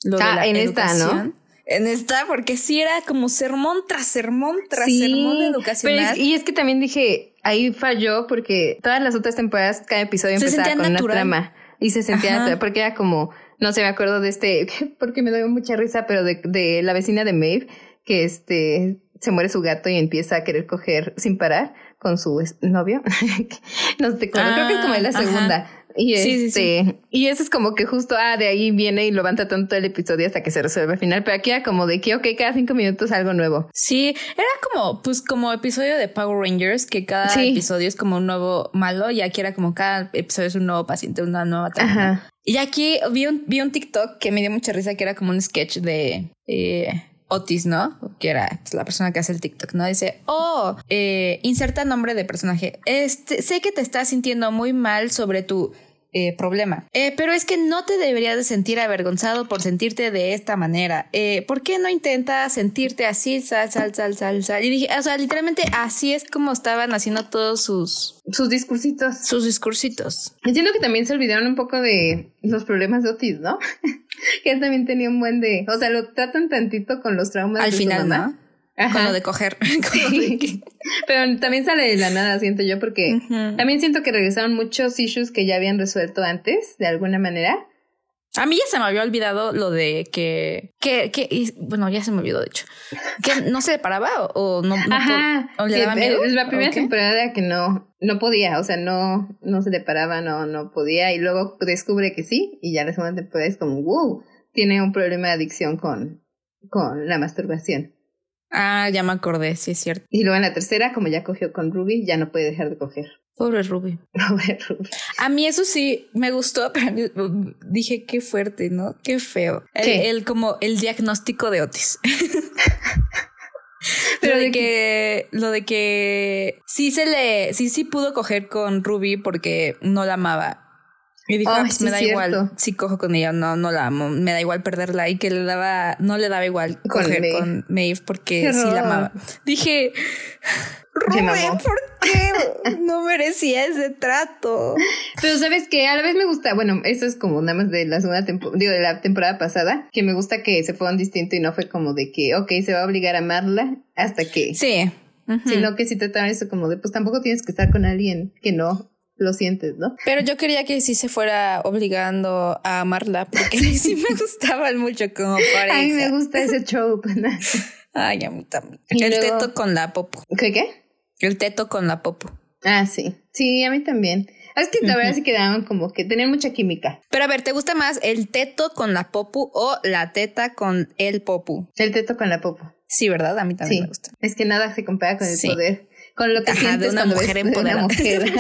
Lo ah, en esta, ¿no? En esta, porque sí era como sermón tras sermón tras sermón educacional. y es que también dije, ahí falló porque todas las otras temporadas, cada episodio empezaba con una trama y se sentía natural, porque era como, no sé, me acuerdo de este, *laughs* porque me dio mucha risa, pero de, de la vecina de Maeve, que este se muere su gato y empieza a querer coger sin parar con su novio. *laughs* no sé, creo que es como en la ah, segunda. Y este, y eso es como que justo, ah, de ahí viene y lo van tratando todo el episodio hasta que se resuelve al final. Pero aquí era como de que, ok, cada cinco minutos algo nuevo. Sí, era como, pues como episodio de Power Rangers, que cada episodio es como un nuevo malo, y aquí era como cada episodio es un nuevo paciente, una nueva Ajá. Y aquí vi un, vi un TikTok que me dio mucha risa, que era como un sketch de... Eh, Otis, ¿no? Que era la persona que hace el TikTok, ¿no? Dice, oh, eh, inserta nombre de personaje. Este, sé que te estás sintiendo muy mal sobre tu eh, problema. Eh, pero es que no te deberías de sentir avergonzado por sentirte de esta manera. Eh, ¿Por qué no intentas sentirte así, sal, sal, sal, sal, sal? Y dije, o sea, literalmente así es como estaban haciendo todos sus... Sus discursitos. Sus discursitos. Entiendo que también se olvidaron un poco de los problemas de Otis, ¿no? *laughs* que él también tenía un buen de... O sea, lo tratan tantito con los traumas. Al final, ¿no? Con lo de coger. *laughs* Pero también sale de la nada, siento yo, porque también siento que regresaron muchos issues que ya habían resuelto antes, de alguna manera. A mí ya se me había olvidado lo de que, que, que bueno, ya se me olvidó de hecho, que no se paraba o, no, Ajá, o le daba miedo. Es la primera temporada que no, no podía, o sea, no, no se le paraba, no, no podía, y luego descubre que sí, y ya la segunda temporada es como, wow, tiene un problema de adicción con, con la masturbación. Ah, ya me acordé, sí es cierto. Y luego en la tercera, como ya cogió con Ruby, ya no puede dejar de coger. *laughs* Pobre Ruby. Pobre Ruby. A mí eso sí me gustó, *laughs* pero dije qué fuerte, ¿no? Qué feo. El, como el diagnóstico de Otis. *laughs* pero lo de que, lo de que sí se le, sí, sí pudo coger con Ruby porque no la amaba y dijo, ah, pues me da igual si cojo con ella, no, no la amo, me da igual perderla y que le daba, no le daba igual coger con Maeve porque sí la amaba. Dije, Rubén, ¿por qué no merecía ese trato? Pero sabes que a la vez me gusta, bueno, eso es como nada más de la segunda temporada, digo, de la temporada pasada, que me gusta que se fueron distinto y no fue como de que, ok, se va a obligar a amarla hasta que... Sí. Sino que si trataban eso como de, pues tampoco tienes que estar con alguien que no lo sientes, ¿no? Pero yo quería que sí se fuera obligando a amarla, porque sí me *laughs* gustaban mucho como pareja. A mí me gusta ese trope. Ay, a mí también. el teto con la popo. ¿Qué qué? El teto con la popo. Ah, sí. Sí, a mí también. Es que la verdad sí quedaban como que tenían mucha química. Pero a ver, ¿te gusta más el teto con la popu o la teta con el popu? El teto con la popu. Sí, ¿verdad? A mí también me gusta. Es que nada se compara con el poder con lo que Ajá, sientes de una mujer empoderada. Mujer.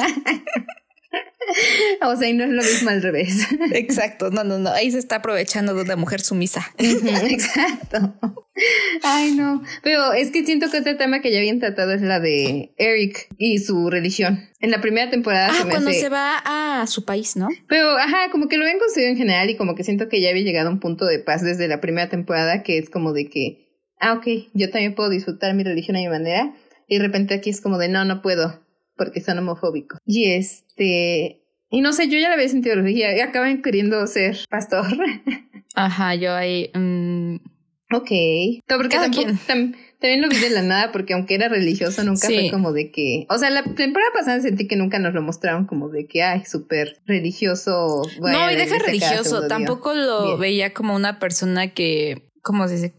*laughs* o sea, y no es lo mismo al revés. Exacto, no, no, no. Ahí se está aprovechando de una mujer sumisa. Exacto. Ay, no. Pero es que siento que otro tema que ya habían tratado es la de Eric y su religión. En la primera temporada. Ah, cuando se va a su país, ¿no? Pero, ajá, como que lo habían conseguido en general y como que siento que ya había llegado a un punto de paz desde la primera temporada que es como de que, ah, ok, yo también puedo disfrutar mi religión a mi manera y de repente aquí es como de no, no puedo, porque son homofóbicos. Y este. Y no sé, yo ya la había sentido y acaban queriendo ser pastor. *laughs* Ajá, yo ahí. Um... Ok. No, porque tampoco, también lo vi de la nada, porque aunque era religioso, nunca fue como de que. O sea, la temporada pasada sentí que nunca nos lo mostraron como de que, ay, súper religioso. no, y deja religioso. Tampoco lo veía como una persona que. ¿Cómo se dice?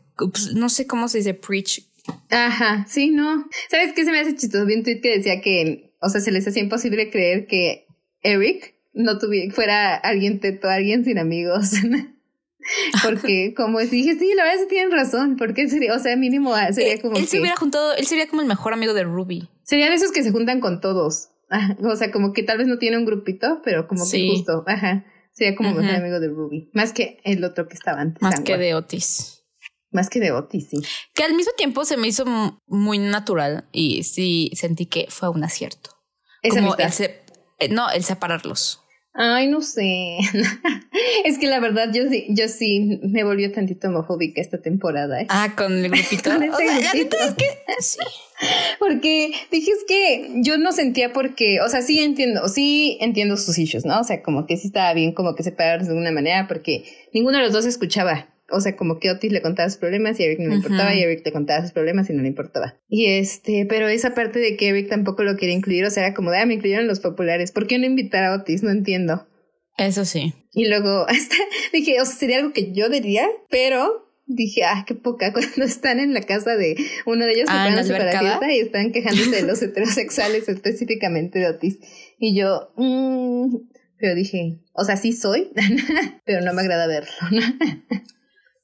No sé cómo se dice preach Ajá, sí, no. ¿Sabes qué se me hace chistoso? Vi un tweet que decía que, o sea, se les hacía imposible creer que Eric no tuviera, fuera alguien teto, alguien sin amigos. *laughs* porque como dije, sí, la verdad sí tienen razón, porque sería, o sea, mínimo ah, sería eh, como él se hubiera juntado, él sería como el mejor amigo de Ruby. Serían esos que se juntan con todos. o sea, como que tal vez no tiene un grupito, pero como que justo, ajá, sería como mejor amigo de Ruby, más que el otro que estaba antes. Más que de Otis. Más que de Otis, sí. Que al mismo tiempo se me hizo muy natural y sí sentí que fue un acierto. Como el eh, no, el separarlos. Ay, no sé. *laughs* Es que la verdad, yo sí, yo sí me volvió tantito homofóbica esta temporada. ¿eh? Ah, con el grupito. *laughs* con ese grupito. Es que, *laughs* sí. Porque dije, es que yo no sentía porque, o sea, sí entiendo, sí entiendo sus issues, ¿no? O sea, como que sí estaba bien como que separarlos de alguna manera porque ninguno de los dos escuchaba. O sea, como que Otis le contaba sus problemas y Eric no le importaba y Eric le contaba sus problemas y no le importaba. Y este, pero esa parte de que Eric tampoco lo quería incluir, o sea, era como de, ah, me incluyeron los populares. ¿Por qué no invitar a Otis? No entiendo. Eso sí. Y luego *laughs* hasta dije, o sea, sería algo que yo diría, pero dije, ah, qué poca, *laughs* cuando están en la casa de uno de ellos ah, para la fiesta y están quejándose de los heterosexuales, específicamente de Otis. Y yo, mmm, pero dije, o sea, sí soy, *laughs* pero no me agrada verlo.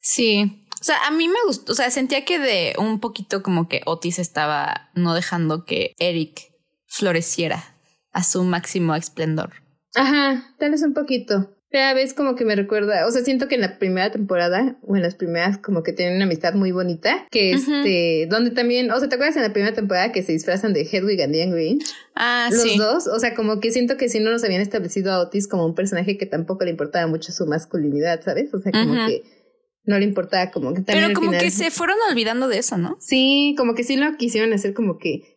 Sí. O sea, a mí me gustó, o sea, sentía que de un poquito como que Otis estaba no dejando que Eric floreciera a su máximo esplendor. Ajá, tal vez un poquito. Cada vez como que me recuerda, o sea, siento que en la primera temporada, o en las primeras, como que tienen una amistad muy bonita, que este, donde también, o sea, ¿te acuerdas en la primera temporada que se disfrazan de Hedwig and Diane Green? Ah, Los dos, o sea, como que siento que si no nos habían establecido a Otis como un personaje que tampoco le importaba mucho su masculinidad, ¿sabes? O sea, como que no le importaba como que también Pero como que se fueron olvidando de eso, ¿no? Sí, como que sí lo quisieron hacer como que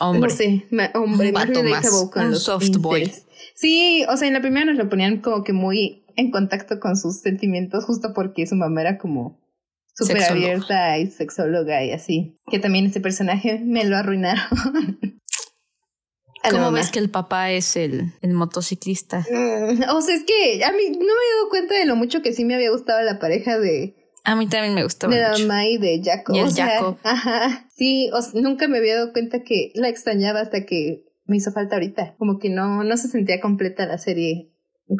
hombre. No sé, hombre, más, con un soft boy. Sí, o sea, en la primera nos lo ponían como que muy en contacto con sus sentimientos, justo porque su mamá era como súper abierta y sexóloga y así. Que también ese personaje me lo arruinaron. *laughs* ¿Cómo ves que el papá es el, el motociclista? Mm, o sea, es que a mí no me he dado cuenta de lo mucho que sí me había gustado la pareja de... A mí también me gustó. De la mamá y de Jacob. Y el Jacob. Ajá. Sí, o nunca me había dado cuenta que la extrañaba hasta que me hizo falta ahorita. Como que no, no se sentía completa la serie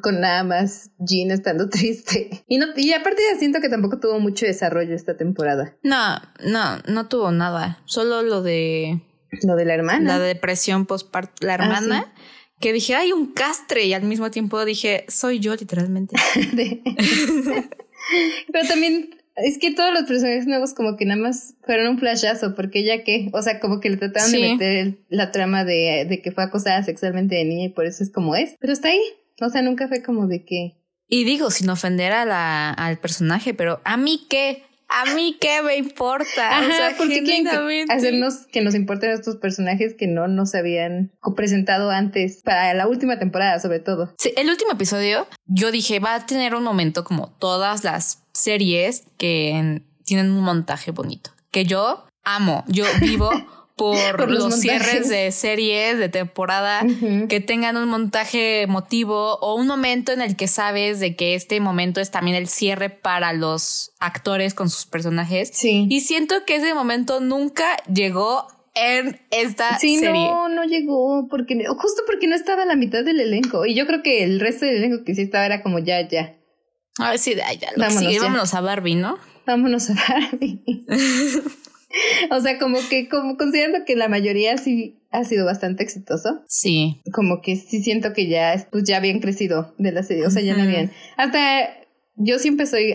con nada más Jean estando *laughs* triste. Y no, y aparte ya siento que tampoco tuvo mucho desarrollo esta temporada. No, no, no tuvo nada. Solo lo de. Lo de la hermana. La depresión postparto. La ah, hermana. Que dije, hay un castre. Y al mismo tiempo dije, soy yo, literalmente. *laughs* *laughs* Pero también es que todos los personajes nuevos como que nada más fueron un flashazo, porque ya que, o sea, como que le trataron de meter la trama de, de que fue acosada sexualmente de niña y por eso es como es, pero está ahí, o sea, nunca fue como de que... Y digo, sin ofender a la, al personaje, pero a mí qué, a mí qué me importa. Ajá, o sea, porque quieren hacernos que nos importen estos personajes que no nos habían presentado antes, para la última temporada sobre todo. Sí, el último episodio, yo dije, va a tener un momento como todas las series que tienen un montaje bonito, que yo amo, yo vivo *laughs* por, los, cierres de series, de temporada, que tengan un montaje emotivo o un momento en el que sabes de que este momento es también el cierre para los actores con sus personajes. Sí. Y siento que ese momento nunca llegó en esta sí, serie. no, no llegó, porque justo porque no estaba la mitad del elenco. Y yo creo que el resto del elenco que sí estaba era como ya, ya. A ver si ya, vámonos, vámonos a Barbie, ¿no? Vámonos a Barbie. *laughs* *laughs* o sea, como que, como considerando que la mayoría sí ha sido bastante exitoso. Sí. Como que sí siento que ya, pues ya habían crecido de la serie, o sea, ya no habían. Hasta yo siempre soy,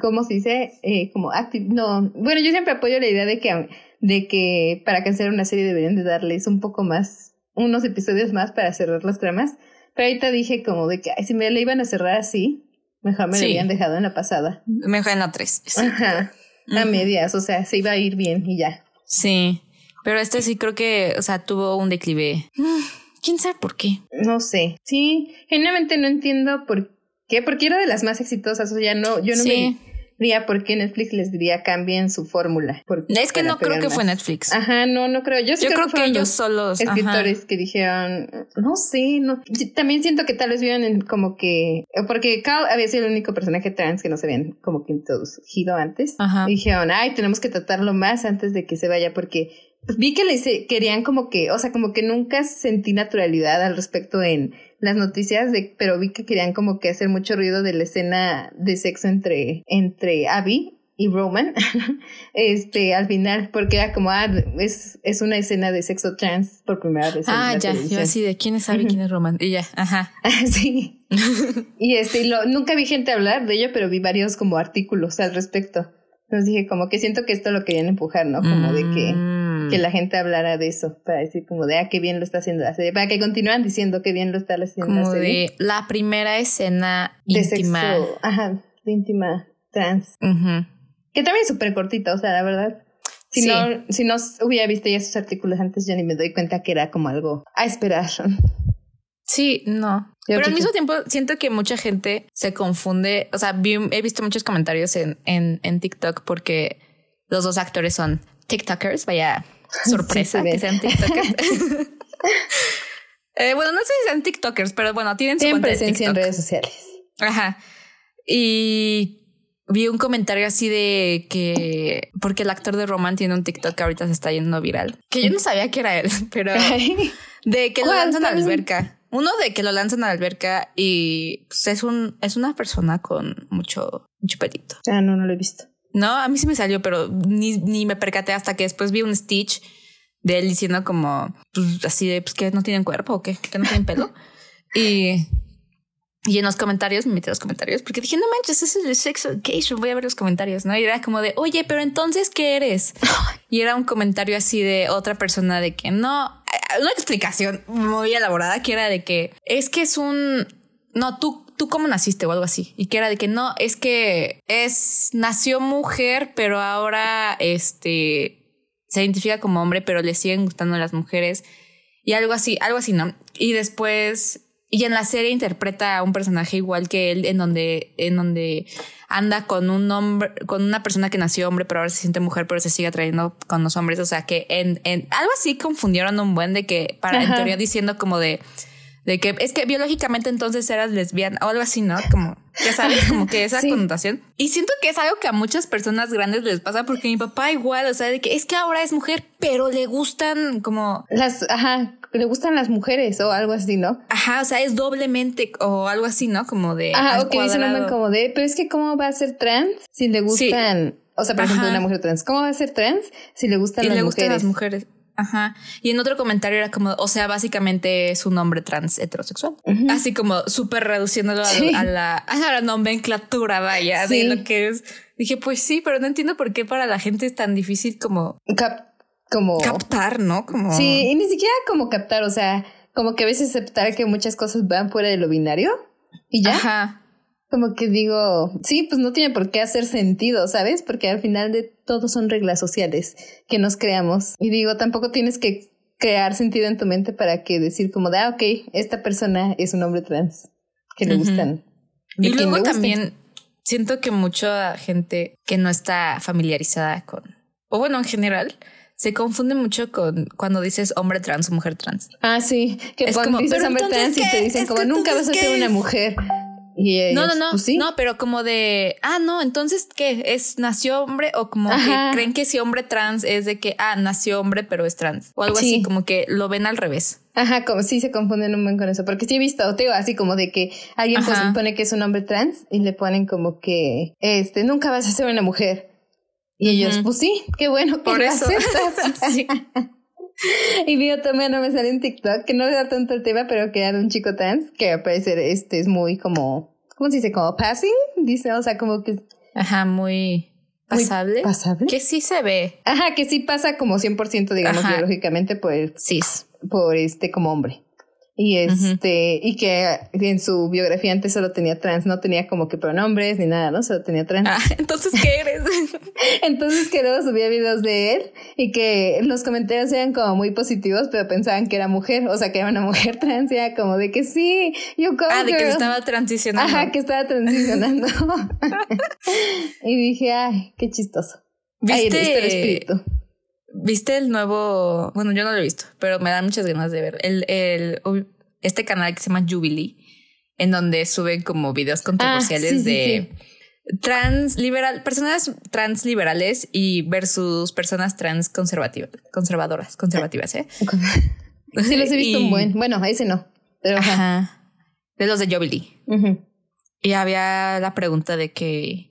¿cómo se dice? Eh, como active, no, bueno, yo siempre apoyo la idea de que, de que para cancelar una serie deberían de darles un poco más, unos episodios más para cerrar las tramas. Pero ahorita dije como de que si me la iban a cerrar así, mejor me la habían dejado en la pasada. Mejor en la 3. Ajá a medias, o sea, se iba a ir bien y ya. Sí, pero este sí creo que, o sea, tuvo un declive. Mm, ¿Quién sabe por qué? No sé. Sí, generalmente no entiendo por qué, porque era de las más exitosas, o sea, no, yo no me diría por qué Netflix les diría cambien su fórmula. Es que no creo que fue Netflix. Ajá, no, no creo. Yo, creo, que, ellos solos. Escritores que dijeron, no sé, no. también siento que tal vez vieron en como que, porque Cal había sido el único personaje trans que no se habían como que introducido antes. Ajá. Dijeron, ay, tenemos que tratarlo más antes de que se vaya porque vi que le querían como que, o sea, como que nunca sentí naturalidad al respecto en las noticias, de, pero vi que querían como que hacer mucho ruido de la escena de sexo entre, entre Abby y Roman, *laughs* este, al final, porque era como, ah, es, es una escena de sexo trans por primera vez. Ah, ya, yo así de quién es Abby, quién es Roman, y ya, ajá. *laughs* sí. y este, lo, nunca vi gente hablar de ello, pero vi varios como artículos al respecto. Entonces dije, como que siento que esto lo querían empujar, ¿no? Como de que mm. Que la gente hablara de eso, para decir como de, ah, qué bien lo está haciendo la serie, para que continúen diciendo qué bien lo está haciendo como la serie. de la primera escena De íntima. sexo, ajá, de íntima trans. Ujú. Que también es súper cortita, o sea, la verdad. Si, Sí. no, si no hubiera visto ya esos artículos antes, yo ni me doy cuenta que era como algo a esperar. Sí, no. Yo Pero al mismo tiempo siento que mucha gente se confunde. O sea, vi- he visto muchos comentarios en, en, en TikTok porque los dos actores son TikTokers. Vaya *laughs* sorpresa se ve. que sean TikTokers. *laughs* Eh, bueno, no sé si sean TikTokers, pero bueno, tienen su Tienen cuenta de en redes sociales. Ajá. Y vi un comentario así de que porque el actor de Roman tiene un TikTok que ahorita se está yendo viral. Que yo no sabía que era él, *laughs* pero de que lo lanzan a la alberca. Uno de que lo lanzan a la alberca y pues, es un es una persona con mucho mucho pelito. Ah, no, no lo he visto. No, a mí sí me salió, pero ni, ni me percaté hasta que después vi un Stitch de él diciendo como pues, así de pues que no tienen cuerpo o qué, que no tienen pelo. *laughs* y y en los comentarios, me metí a los comentarios porque dije, no manches, eso es de sex education, voy a ver los comentarios, ¿no? Y era como de, oye, pero entonces, ¿qué eres? *laughs* Y era un comentario así de otra persona de que no, eh, una explicación muy elaborada que era de que es que es un, no, tú, tú cómo naciste o algo así. Y que era de que no, es que es, nació mujer, pero ahora este, se identifica como hombre, pero le siguen gustando las mujeres. Y algo así, algo así, ¿no? Y después, y en la serie interpreta a un personaje igual que él, en donde, en donde anda con un hombre, con una persona que nació hombre, pero ahora se siente mujer, pero se sigue atrayendo con los hombres. O sea que en, en algo así confundieron un buen de que, para en teoría diciendo como de, de que es que biológicamente entonces eras lesbiana o algo así, ¿no? Como, ya sabes, como que esa *laughs* Sí. connotación. Y siento que es algo que a muchas personas grandes les pasa porque mi papá igual, o sea, de que es que ahora es mujer, pero le gustan como Las, ajá, le gustan las mujeres o algo así, ¿no? Ajá, o sea, es doblemente o algo así, ¿no? Como de. Ajá, al o que dicen cuadrado. andan como de, pero es que cómo va a ser trans si le gustan, o sea, por ejemplo, una mujer trans, ¿cómo va a ser trans si le gustan Y las le gustan mujeres? las mujeres. Ajá. Y en otro comentario era como, o sea, básicamente es un hombre trans heterosexual. Así como súper reduciéndolo a, Sí. a la, a la nomenclatura, vaya, Sí. de lo que es. Dije, pues sí, pero no entiendo por qué para la gente es tan difícil como Cap- como captar, ¿no? Como. Sí, y ni siquiera como captar, o sea, como que a veces aceptar que muchas cosas van fuera de lo binario y ya. Ajá. Como que digo, sí, pues no tiene por qué hacer sentido, ¿sabes? Porque al final de todo son reglas sociales que nos creamos. Y digo, tampoco tienes que crear sentido en tu mente para que decir como de, ah, ok, esta persona es un hombre trans que le gustan. Y luego también siento que mucha gente que no está familiarizada con, o bueno, en general, se confunde mucho con cuando dices hombre trans o mujer trans. Ah, sí, que Es cuando como, dices "Pero hombre trans y te dicen Es como nunca vas a ser ¿qué una es?" mujer. Y No, no, no, pues sí. no, pero como de, ah, no, entonces, ¿qué? ¿Es nació hombre o como Ajá. que creen que si hombre trans es de que, ah, nació hombre pero es trans? O algo Sí. así, como que lo ven al revés. Ajá, como sí se confunden un buen con eso, porque sí he visto, te digo, así como de que alguien pues pone que es un hombre trans y le ponen como que, este, nunca vas a ser una mujer. Y ellos, pues sí, qué bueno que Por eso. *laughs* Sí. y vi otro no me sale en TikTok, que no le da tanto el tema, pero que era de un chico trans, que al parecer este es muy como, ¿cómo se dice? Como passing, dice, o sea, como que Ajá, muy Muy pasable. pasable. Que sí se ve. Ajá, que sí pasa como 100%, digamos, Ajá. biológicamente por, Cis. por este como hombre. Y este, y que en su biografía antes solo tenía trans, no tenía como que pronombres ni nada, ¿no? Solo tenía trans. Ah, *laughs* entonces, ¿qué eres? *laughs* Entonces que luego subía videos de él y que los comentarios eran como muy positivos, pero pensaban que era mujer, o sea, que era una mujer *laughs* trans, y era como de que sí, you go ah, de que estaba transicionando. Ajá, que estaba transicionando. y dije, ay, qué chistoso. Ahí ¿Viste, está el espíritu. ¿Viste el nuevo? Bueno, yo no lo he visto, pero me dan muchas ganas de ver. El, el, este canal que se llama Jubilee, en donde suben como videos controversiales Ah, sí, sí, de trans liberal, personas trans liberales y versus personas trans conservativas, conservadoras, conservativas, ¿eh? Sí, los he visto Y- un buen. Bueno, ese no. Pero ajá. Ajá. De los de Jubilee. Y había la pregunta de que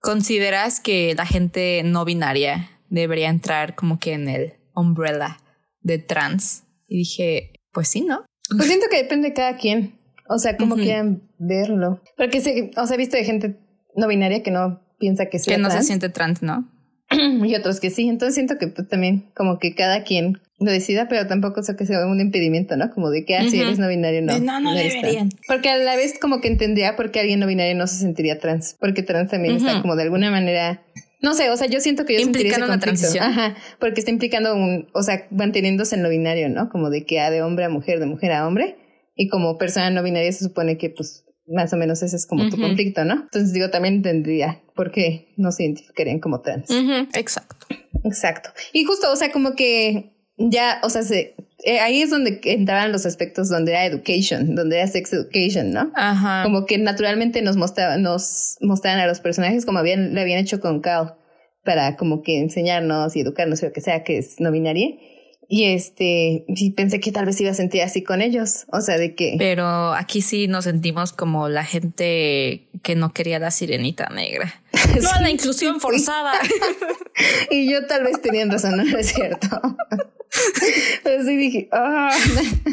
consideras que la gente no binaria debería entrar como que en el umbrella de trans. Y dije, pues sí, ¿no? Pues siento que depende de cada quien. O sea, cómo Ujú. quieran verlo. Porque se, o sea, he visto de gente no binaria que no piensa que sea que no se siente trans, ¿no? *clears throat* y otros que sí. Entonces siento que pues, también como que cada quien lo decida, pero tampoco sé que sea un impedimento, ¿no? Como de que así ah, eres no binario, no. No, no, deberían. Porque a la vez como que entendía por qué alguien no binario no se sentiría trans, porque trans también está como de alguna manera no sé, o sea, yo siento que yo sentiría ese conflicto. Transición. Ajá, porque está implicando un, o sea, manteniéndose en lo binario, ¿no? Como de que a de hombre a mujer, de mujer a hombre. Y como persona no binaria se supone que, pues, más o menos ese es como tu conflicto, ¿no? Entonces digo, también tendría por qué no se identificarían como trans. Exacto. Exacto. Y justo, o sea, como que ya, o sea, se, eh, ahí es donde entraban los aspectos donde era education, donde era sex education, ¿no? Ajá. Como que naturalmente nos mostraban, nos mostraban a los personajes como habían, le habían hecho con Cal para como que enseñarnos y educarnos lo que sea que es no binaria. Y este, y pensé que tal vez iba a sentir así con ellos. O sea, de que. Pero aquí sí nos sentimos como la gente que no quería la sirenita negra. *laughs* No, la inclusión forzada. *laughs* y yo tal vez tenían razón, no es cierto. *laughs* Pero sí dije, ah,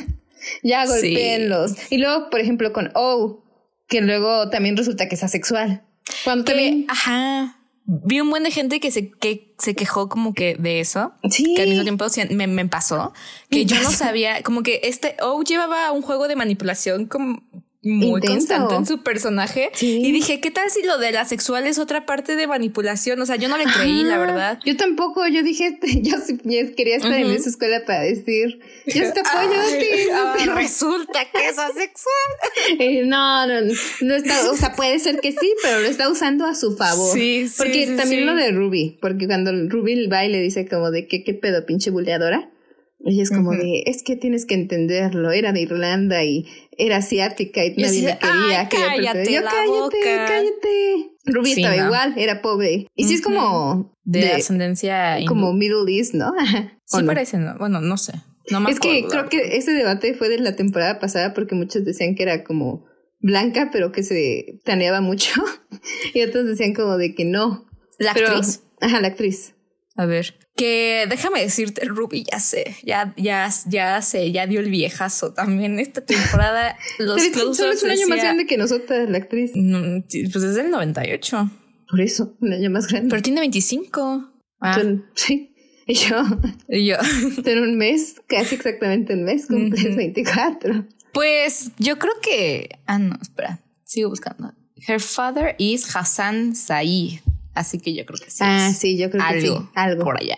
*laughs* ya golpeenlos. Y luego, por ejemplo, con O, que luego también resulta que es asexual. Cuando también. Ajá vi un buen de gente que se, que se quejó como que de eso. Sí. Que al mismo tiempo me, me pasó. Que yo no sabía, como que este O llevaba un juego de manipulación como muy constante en su personaje. Y dije, ¿qué tal si lo de la sexual es otra parte de manipulación? O sea, yo no le creí, la verdad. Yo tampoco, yo dije, *laughs* yo sí quería estar en esa escuela para decir, yo te apoyo a ti. resulta que es asexual. *laughs* no, no, no está, o sea, puede ser que sí, pero lo está usando a su favor. Sí, sí. Porque también lo de Ruby, porque cuando Ruby va y le dice como de que qué pedo, pinche buleadora. Y es como de, es que tienes que entenderlo, era de Irlanda y era asiática y, nadie me quería. cállate, Yo, cállate, cállate. Ruby estaba igual, era pobre. Y sí es como... De, ascendencia... Como Middle East, ¿no? *laughs* sí parece, ¿no? bueno, no sé. No es que creo que ese debate fue de la temporada pasada porque muchos decían que era como blanca, pero que se taneaba mucho. *laughs* y otros decían como de que no. ¿La actriz? Ajá, la actriz. A ver. Que déjame decirte, Ruby, ya sé, ya, ya, ya sé, ya dio el viejazo también esta temporada. *laughs* Los Solo es un año más grande que nosotras, la actriz. pues es del 98. Por eso, un año más grande. Pero tiene 25. Ah. sí. Y yo. *laughs* Y yo. *laughs* En un mes, casi exactamente un mes, cumples 24. Pues yo creo que. Ah, no, espera. Sigo buscando. Her father is Hassan Said. Así que yo creo que sí. Ah, sí, yo creo que sí. Algo. Por allá.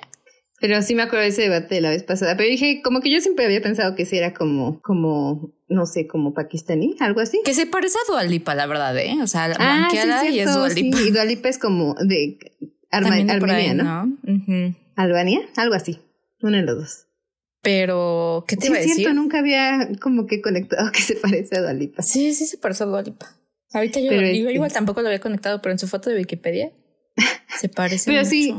Pero sí me acuerdo de ese debate de la vez pasada. Pero dije, como que yo siempre había pensado que sí era como, como, no sé, como pakistaní, algo así. Que se parece a Dualipa, la verdad, ¿eh? O sea, ah, sí, y es Dualipa. Sí, y Dualipa es como de Armenia, ¿no? Albania, algo así. Uno de los dos. Pero, ¿qué te iba a decir? cierto, nunca había como que conectado *laughs* que se parece a Dualipa. Sí, sí se parece a Dualipa. Ahorita yo, este igual tampoco lo había conectado, pero en su foto de Wikipedia se parece Pero sí,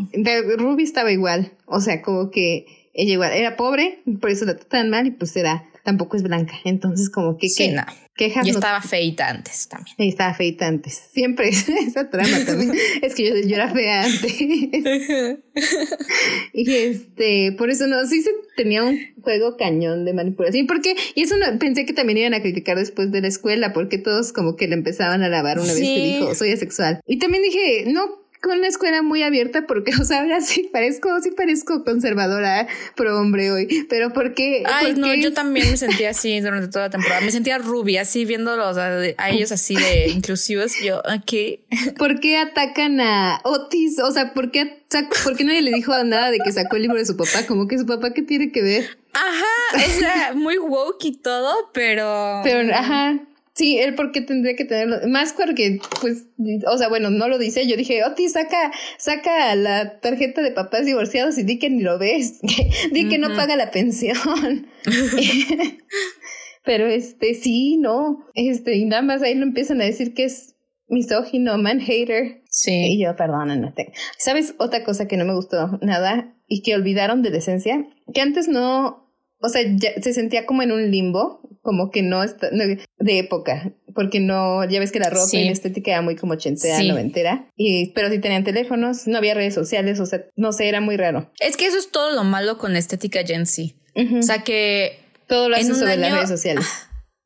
Ruby estaba igual. O sea, como que ella igual era pobre, por eso la trataban mal y pues era, tampoco es blanca. Entonces, como que, sí, no. Y estaba feita antes también. Y estaba feita antes. Siempre *laughs* esa trama también. *laughs* es que yo, yo, era fea antes. *laughs* y este, por eso no, sí se tenía un juego cañón de manipulación. Porque, y eso no, pensé que también iban a criticar después de la escuela, porque todos como que le empezaban a lavar una vez que dijo, soy asexual. Y también dije, no, con una escuela muy abierta porque, *laughs* o sea, ahora sí parezco, sí parezco conservadora pro hombre hoy, pero ¿por qué? Ay, no, yo también me sentía así durante toda la temporada, me sentía rubia, así viéndolos a, ellos así de *laughs* inclusivos, yo, ¿qué? ¿Por qué atacan a Otis? O sea, ¿por qué, ¿por qué nadie le dijo nada de que sacó el libro de su papá? Como que su papá, ¿qué tiene que ver? Ajá, o sea, muy woke y todo, pero... Pero, ajá, Sí, él porque tendría que tenerlo. Más porque, pues, o sea, bueno, no lo dice. Yo dije, Oti, saca, saca la tarjeta de papás divorciados y di que ni lo ves. *laughs* di que no paga la pensión. *laughs* Pero este, sí, no. Este, y nada más ahí lo empiezan a decir que es misógino, man hater. Sí. Y yo, perdónenme. ¿Sabes otra cosa que no me gustó nada y que olvidaron de decencia? Que antes no, o sea, ya se sentía como en un limbo, como que no está, de época, porque no, ya ves que la ropa y la estética era muy como ochentera, noventera, y, pero sí tenían teléfonos, no había redes sociales, o sea, no sé, era muy raro. Es que eso es todo lo malo con la estética Gen Z. O sea que... Todo lo hace sobre las redes sociales.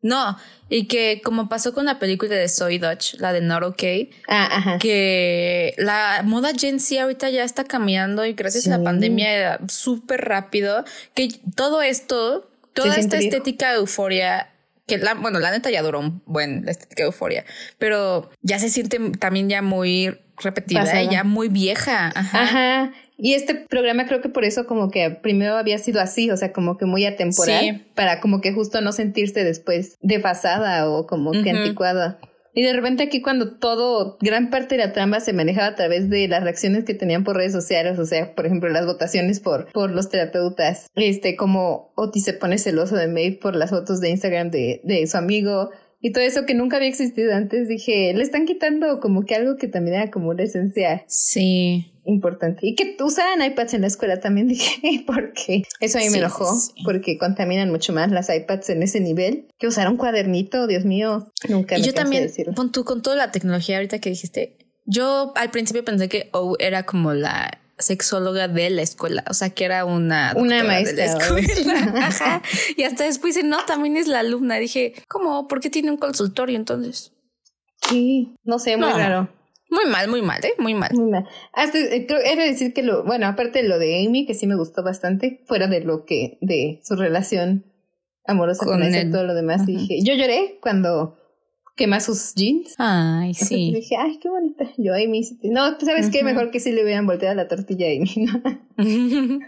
No, y que como pasó con la película de Soy Dutch, la de Not Okay, ah, que la moda Gen Z ahorita ya está cambiando y gracias a la pandemia súper rápido, que todo esto, toda esta estética de euforia que la, bueno, la neta ya duró un buen la estética de euforia, pero ya se siente también ya muy repetida y ya muy vieja. Ajá. Y este programa creo que por eso como que primero había sido así, o sea, como que muy atemporal, para como que justo no sentirse después desfasada o como que anticuada. Y de repente aquí cuando todo, gran parte de la trama se manejaba a través de las reacciones que tenían por redes sociales, o sea, por ejemplo, las votaciones por, por los terapeutas, este, como Otis se pone celoso de Maeve por las fotos de Instagram de, de su amigo, y todo eso que nunca había existido antes, dije, le están quitando como que algo que también era como una esencia. Sí. Importante. Y que usaban iPads en la escuela también, *laughs* dije, porque eso a mí me enojó, porque contaminan mucho más las iPads en ese nivel. Que usar un cuadernito, Dios mío, nunca. Y yo también, con, tú, con toda la tecnología ahorita que dijiste, yo al principio pensé que O era como la sexóloga de la escuela, o sea, que era una una maestra de la escuela. *laughs* *laughs* Y hasta después dice, no, también es la alumna. Dije, ¿cómo? ¿Por qué tiene un consultorio entonces? Sí, no sé, muy raro. Muy mal, muy mal, ¿eh? Muy mal. Muy mal. Hasta, eh, creo, era decir que lo, bueno, aparte de lo de Amy, que sí me gustó bastante, fuera de lo que, de su relación amorosa con, con todo lo demás, dije, yo lloré cuando quema sus jeans. Ay, sí. dije, ay, qué bonita. Yo, Amy, no, pues, ¿sabes qué? Mejor que si le hubieran volteado la tortilla a Amy, *laughs*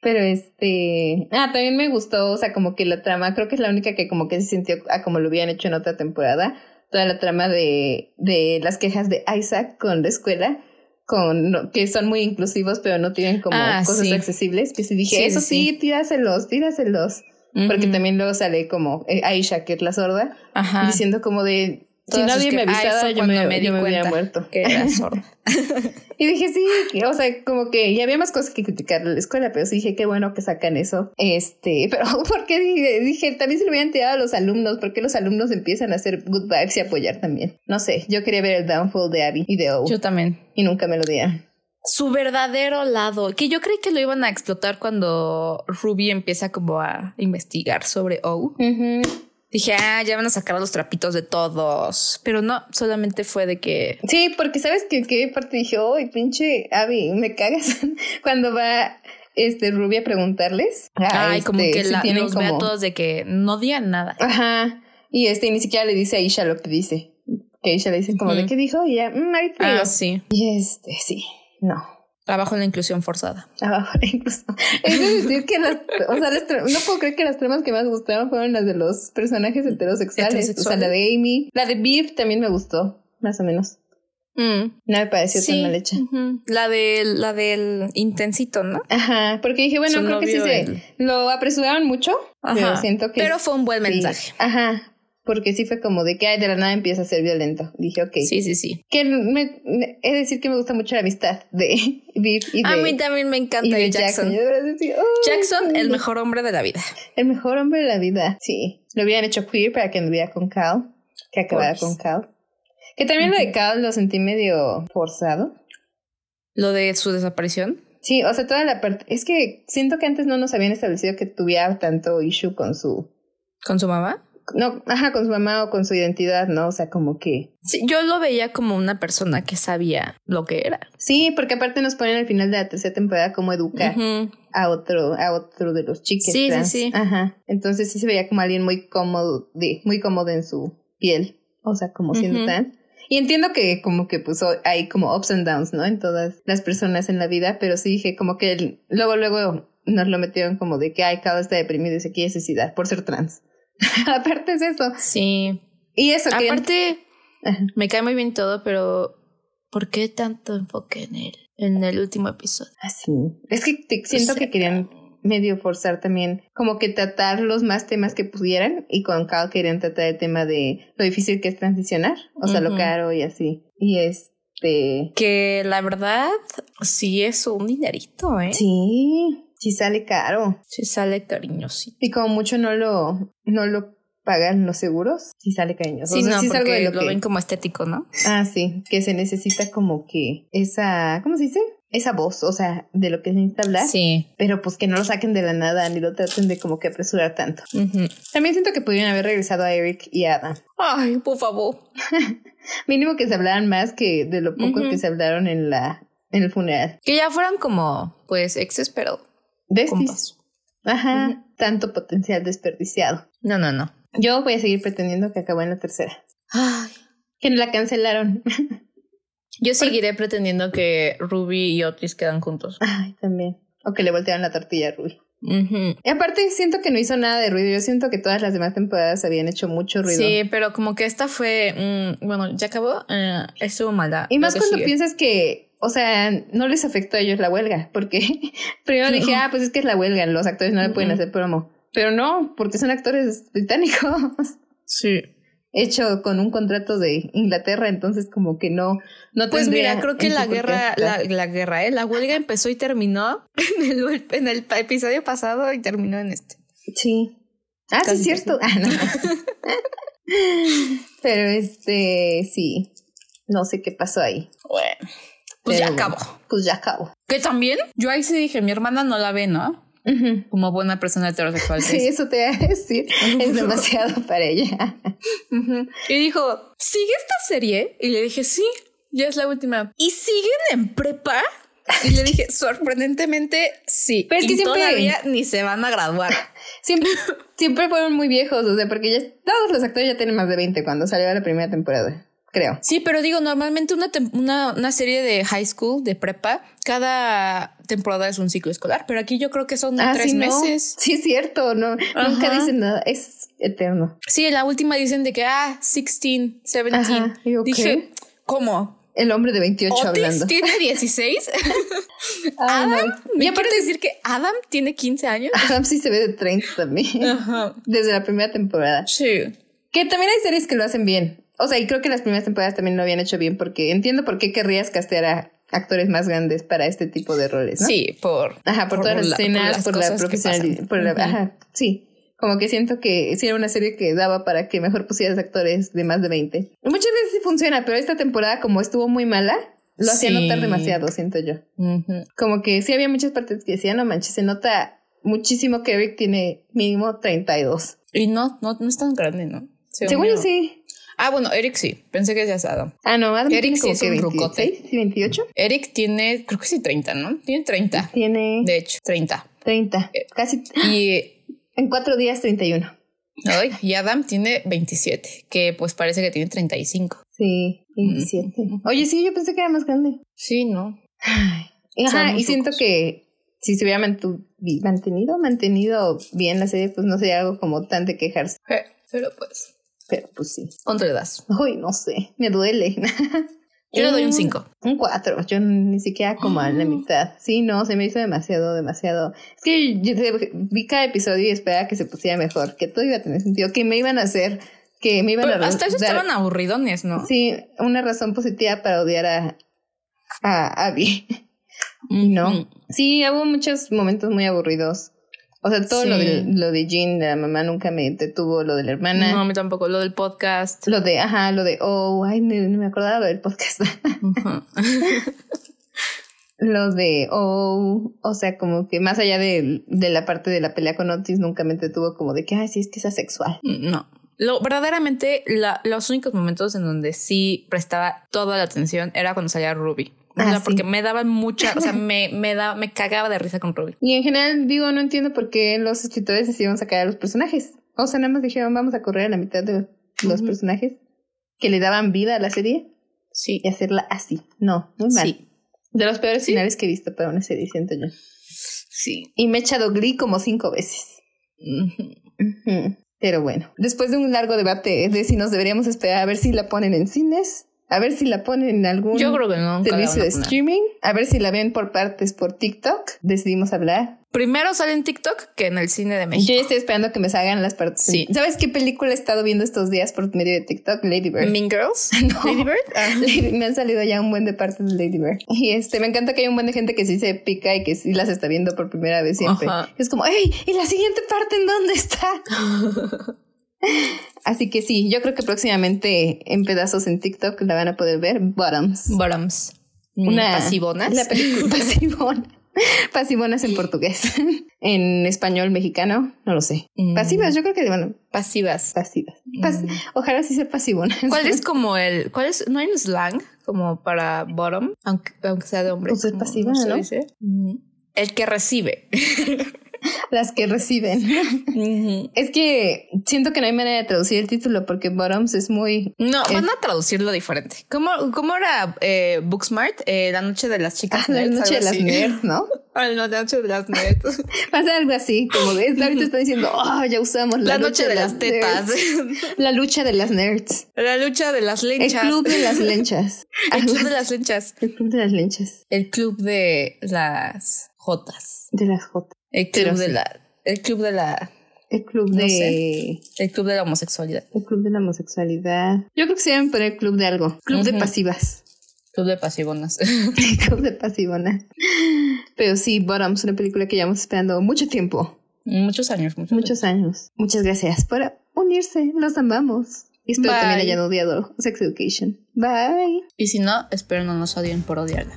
Pero este, ah, también me gustó, o sea, como que la trama, creo que es la única que como que se sintió a como lo habían hecho en otra temporada, toda la trama de, de las quejas de Isaac con la escuela, con que son muy inclusivos, pero no tienen como ah, cosas accesibles, que si dije, eso sí, sí, tíraselos, tíraselos. Porque también luego sale como Aisha, que es la sorda, diciendo como de si nadie me avisaba, yo me, me, yo había muerto. Que era *laughs* sorda. *laughs* y dije, sí, o sea, como que ya había más cosas que criticar en la escuela, pero sí dije, qué bueno que sacan eso. Este, *laughs* pero ¿por qué dije, dije también se lo hubieran tirado a los alumnos? ¿Por qué los alumnos empiezan a hacer good vibes y apoyar también? No sé, yo quería ver el downfall de Abby y de O. Yo también. Y nunca me lo dieron su verdadero lado, que yo creí que lo iban a explotar cuando Ruby empieza como a investigar sobre O. Dije, ah, ya van a sacar los trapitos de todos. Pero no, solamente fue de que. Sí, porque sabes que qué parte dije, uy, pinche Abby, me cagas *laughs* cuando va este Ruby a preguntarles. Ay, como este, que la, los ve a todos de que no digan nada. Ajá. Y este ni siquiera le dice a Isha lo que dice. Que Isha le dice como de qué dijo y ya, mm, Ah, sí. Y este, sí. No. Trabajo en la inclusión forzada. Trabajo en la inclusión. Es decir, que las, o sea, no puedo creer que las tramas que más gustaron fueron las de los personajes heterosexuales. O sea, la de Amy. La de Beef también me gustó, más o menos. Mm. No me pareció tan mal hecha. La del, la del intensito, ¿no? Ajá, porque dije, bueno, creo que sí se lo apresuraron mucho, Ajá. pero siento que Pero fue un buen mensaje. Ajá, porque sí fue como de que ay, de la nada empieza a ser violento. Dije, ok. Sí, sí, sí. Que me, es decir que me gusta mucho la amistad de *laughs* Viv y de... A mí también me encanta Jackson. Jackson, el mejor hombre de la vida. El mejor hombre de la vida, sí. Lo habían hecho queer para que anduviera con Cal, que acabara con Cal. Que también lo de Cal lo sentí medio forzado. ¿Lo de su desaparición? Sí, o sea, toda la parte... Es que siento que antes no nos habían establecido que tuviera tanto issue con su... ¿Con su mamá? No, ajá, con su mamá o con su identidad, ¿no? O sea, como que... Sí, yo lo veía como una persona que sabía lo que era. Sí, porque aparte nos ponen al final de la tercera temporada cómo educar a otro, a otro de los chicos. Sí, sí, sí. Ajá. Entonces sí se veía como alguien muy cómodo, de, muy cómodo en su piel. O sea, como siendo tan. Y entiendo que como que pues hay como ups and downs, ¿no? En todas las personas en la vida, pero sí dije como que luego, luego nos lo metieron como de que, ay, cada está deprimido y se quiere suicidar por ser trans. *laughs* Aparte es eso. Sí. Y eso que... Aparte, me cae muy bien todo, pero ¿por qué tanto enfoque en él? En el último episodio. Así. Ah, es que siento que querían medio forzar también, como que tratar los más temas que pudieran, y con Cal querían tratar el tema de lo difícil que es transicionar, o sea, lo caro y así. Y este. Que la verdad, sí es un dinerito, ¿eh? Sí. Sí sale caro. Sí sale cariñosito. Y como mucho no lo, no lo pagan los seguros, sí sale cariñoso. Sí, no, porque lo, ven como estético, ¿no? Ah, sí, que se necesita como que esa, ¿cómo se dice? esa voz, o sea, de lo que necesita hablar. Sí. Pero pues que no lo saquen de la nada ni lo traten de como que apresurar tanto. También siento que pudieron haber regresado a Eric y a Adam. Ay, por favor. *laughs* Mínimo que se hablaran más que de lo poco que se hablaron en la en el funeral. Que ya fueran como, pues, exes, pero... Besties. Ajá. Tanto potencial desperdiciado. No, no, no. Yo voy a seguir pretendiendo que acabó en la tercera. Ay. Que la cancelaron. *laughs* Yo seguiré pretendiendo que Ruby y Otis quedan juntos. Ay, también. O que le voltearon la tortilla a Ruby. Y aparte siento que no hizo nada de ruido. Yo siento que todas las demás temporadas habían hecho mucho ruido. Sí, pero como que esta fue, mm, bueno, ya acabó, eh, estuvo mala. Y más cuando piensas que, o sea, no les afectó a ellos la huelga, porque *laughs* primero dije, ah, pues es que es la huelga, los actores no le pueden hacer promo. Pero no, porque son actores británicos. *laughs* Sí hecho con un contrato de Inglaterra, entonces como que no, no Pues mira, creo que la guerra, la, la, guerra, ¿eh? la huelga empezó y terminó *laughs* en el, en el episodio pasado y terminó en este. Sí. Ah, sí, es cierto. Ah, no. Pero este, sí, no sé qué pasó ahí. Bueno, pues ya acabó. Pues ya acabó. Que también, yo ahí sí dije, mi hermana no la ve, ¿no? como buena persona heterosexual. Sí, eso te voy a decir. Es demasiado para ella. Y dijo, ¿sigue esta serie? Y le dije, sí, ya es la última. ¿Y siguen en prepa? Y le dije, *laughs* sorprendentemente, sí. Pero es que siempre... todavía ni se van a graduar. Siempre, siempre fueron muy viejos, o sea, porque ya todos los actores ya tienen más de 20 cuando salió la primera temporada creo. Sí, pero digo, normalmente una, una, una, serie de high school, de prepa, cada temporada es un ciclo escolar, pero aquí yo creo que son ah, tres meses. Sí, es cierto, no, nunca dicen nada, es eterno. Sí, en la última dicen de que, ah, 16, 17. Dije, ¿cómo? El hombre de 28 Otis hablando. tiene 16. *laughs* Adam, ¿me aparte decir que Adam tiene 15 años? Adam sí se ve de 30 también. Ajá. *laughs* Desde la primera temporada. Sí. Que también hay series que lo hacen bien. O sea, y creo que las primeras temporadas también lo habían hecho bien porque entiendo por qué querrías castear a actores más grandes para este tipo de roles, ¿no? Sí, por... Ajá, por, todas las escenas, por, la profesionalidad, por la... Ajá, sí. Como que siento que sí era una serie que daba para que mejor pusieras actores de más de 20. muchas veces sí funciona, pero esta temporada como estuvo muy mala, lo hacía notar demasiado, siento yo. Como que sí había muchas partes que decían, no manches, se nota muchísimo que Eric tiene mínimo 32. Y no, no, no es tan grande, ¿no? Según yo sí. Ah, bueno, Eric sí. Pensé que decías Adam. Ah, no, Adam Eric tiene sí es un rucote. ¿Sí, 28? Eric tiene, creo que sí, 30, ¿no? Tiene 30. Tiene. De hecho, 30. 30. Eh, Casi. Y. *laughs* En cuatro días, 31. Ay, y Adam tiene 27, que pues parece que tiene 35. Sí, 27. Oye, sí, yo pensé que era más grande. Sí, ¿no? Ajá, y siento que si se hubiera mantenido, mantenido bien la serie, pues no sería algo como tan de quejarse. Eh, pero pues. Pero pues sí. ¿Cuánto le das? Uy, no sé, me duele. Yo le doy un 5. Un 4, yo ni siquiera como a la mitad. Sí, no, se me hizo demasiado, demasiado. Es que yo vi cada episodio y esperaba que se pusiera mejor, que todo iba a tener sentido, que me iban a hacer, que me iban a... Hasta eso estaban aburridones, ¿no? Sí, una razón positiva para odiar a, a Abby. *laughs* No. Sí, hubo muchos momentos muy aburridos. O sea, todo lo, de, lo de Jean, de la mamá, nunca me detuvo, lo de la hermana. No, a mí tampoco, lo del podcast. Lo de, ajá, lo de, oh, ay, no, me acordaba del podcast. *laughs* lo de, oh, o sea, como que más allá de, de, la parte de la pelea con Otis, nunca me detuvo como de que, ay, sí, es que es asexual. No. Lo, verdaderamente, la, los únicos momentos en donde sí prestaba toda la atención era cuando salía Ruby. Ah, porque me daban mucha, o sea, *laughs* me, me, da, me cagaba de risa con Ruby. Y en general, digo, no entiendo por qué los escritores decidieron sacar a los personajes. O sea, nada más dijeron, vamos a correr a la mitad de los personajes que le daban vida a la serie. Sí. Y hacerla así. No, muy mal. Sí. De los peores finales que he visto para una serie, siento yo. Sí. Y me he echado Glee como cinco veces. Pero bueno, después de un largo debate de si nos deberíamos esperar a ver si la ponen en cines a ver si la ponen en algún servicio de streaming. A ver si la ven por partes por TikTok. Decidimos hablar. Primero sale en TikTok que en el cine de México. Yo ya estoy esperando que me salgan las partes. Sí. ¿Sabes qué película he estado viendo estos días por medio de TikTok? Lady Bird. Mean Girls. *laughs* Lady Bird. Ah. *laughs* me han salido ya un buen de partes de Lady Bird. Y este, me encanta que hay un buen de gente que sí se pica y que sí las está viendo por primera vez siempre. Es como, hey, ¿y la siguiente parte en dónde está? *laughs* Así que sí, yo creo que próximamente en pedazos en TikTok la van a poder ver. Bottoms. Bottoms. Una pasivonas. La película *laughs* pasivona. Pasivonas en portugués. *laughs* en español mexicano, no lo sé. Mm. Pasivas, yo creo que, bueno, Pasivas. pasivas. Pas- Mm. Ojalá sí sea pasivona. ¿Cuál es *laughs* como el, cuál es, no hay un slang como para bottom, aunque, aunque sea de hombre? Pues es ¿Cómo- pasiva, ¿no? Mm. El que recibe. *laughs* Las que reciben. Es que siento que no hay manera de traducir el título porque Bottoms es muy. No, Es- van a traducirlo diferente. ¿Cómo, cómo era eh, Booksmart? Eh, la noche de las chicas Ah, la nerds, noche de las nerds, ¿no? *laughs* Ah, la noche de las nerds. *laughs* Pasa algo así, como ves, ahorita están diciendo, oh, ya usamos la, la noche de las tetas. nerds". La lucha de las nerds. la lucha de las El lenchas. club de las lenchas. El club de las lenchas. El club de las lenchas. El club de las jotas. De las J. El club Pero de sí. la. El club de la. El club No de. sé. El club de la homosexualidad. El club de la homosexualidad. Yo creo que se deben poner club de algo. Club de Ujú. pasivas. Club de pasivonas. *laughs* club de pasivonas. Pero sí, Bottoms, una película que llevamos esperando mucho tiempo. muchos años, muchos, Muchos años. Muchas gracias por unirse. Los amamos. Y espero Bye. también hayan odiado Sex Education. Bye. Y si no, espero no nos odien por odiarla.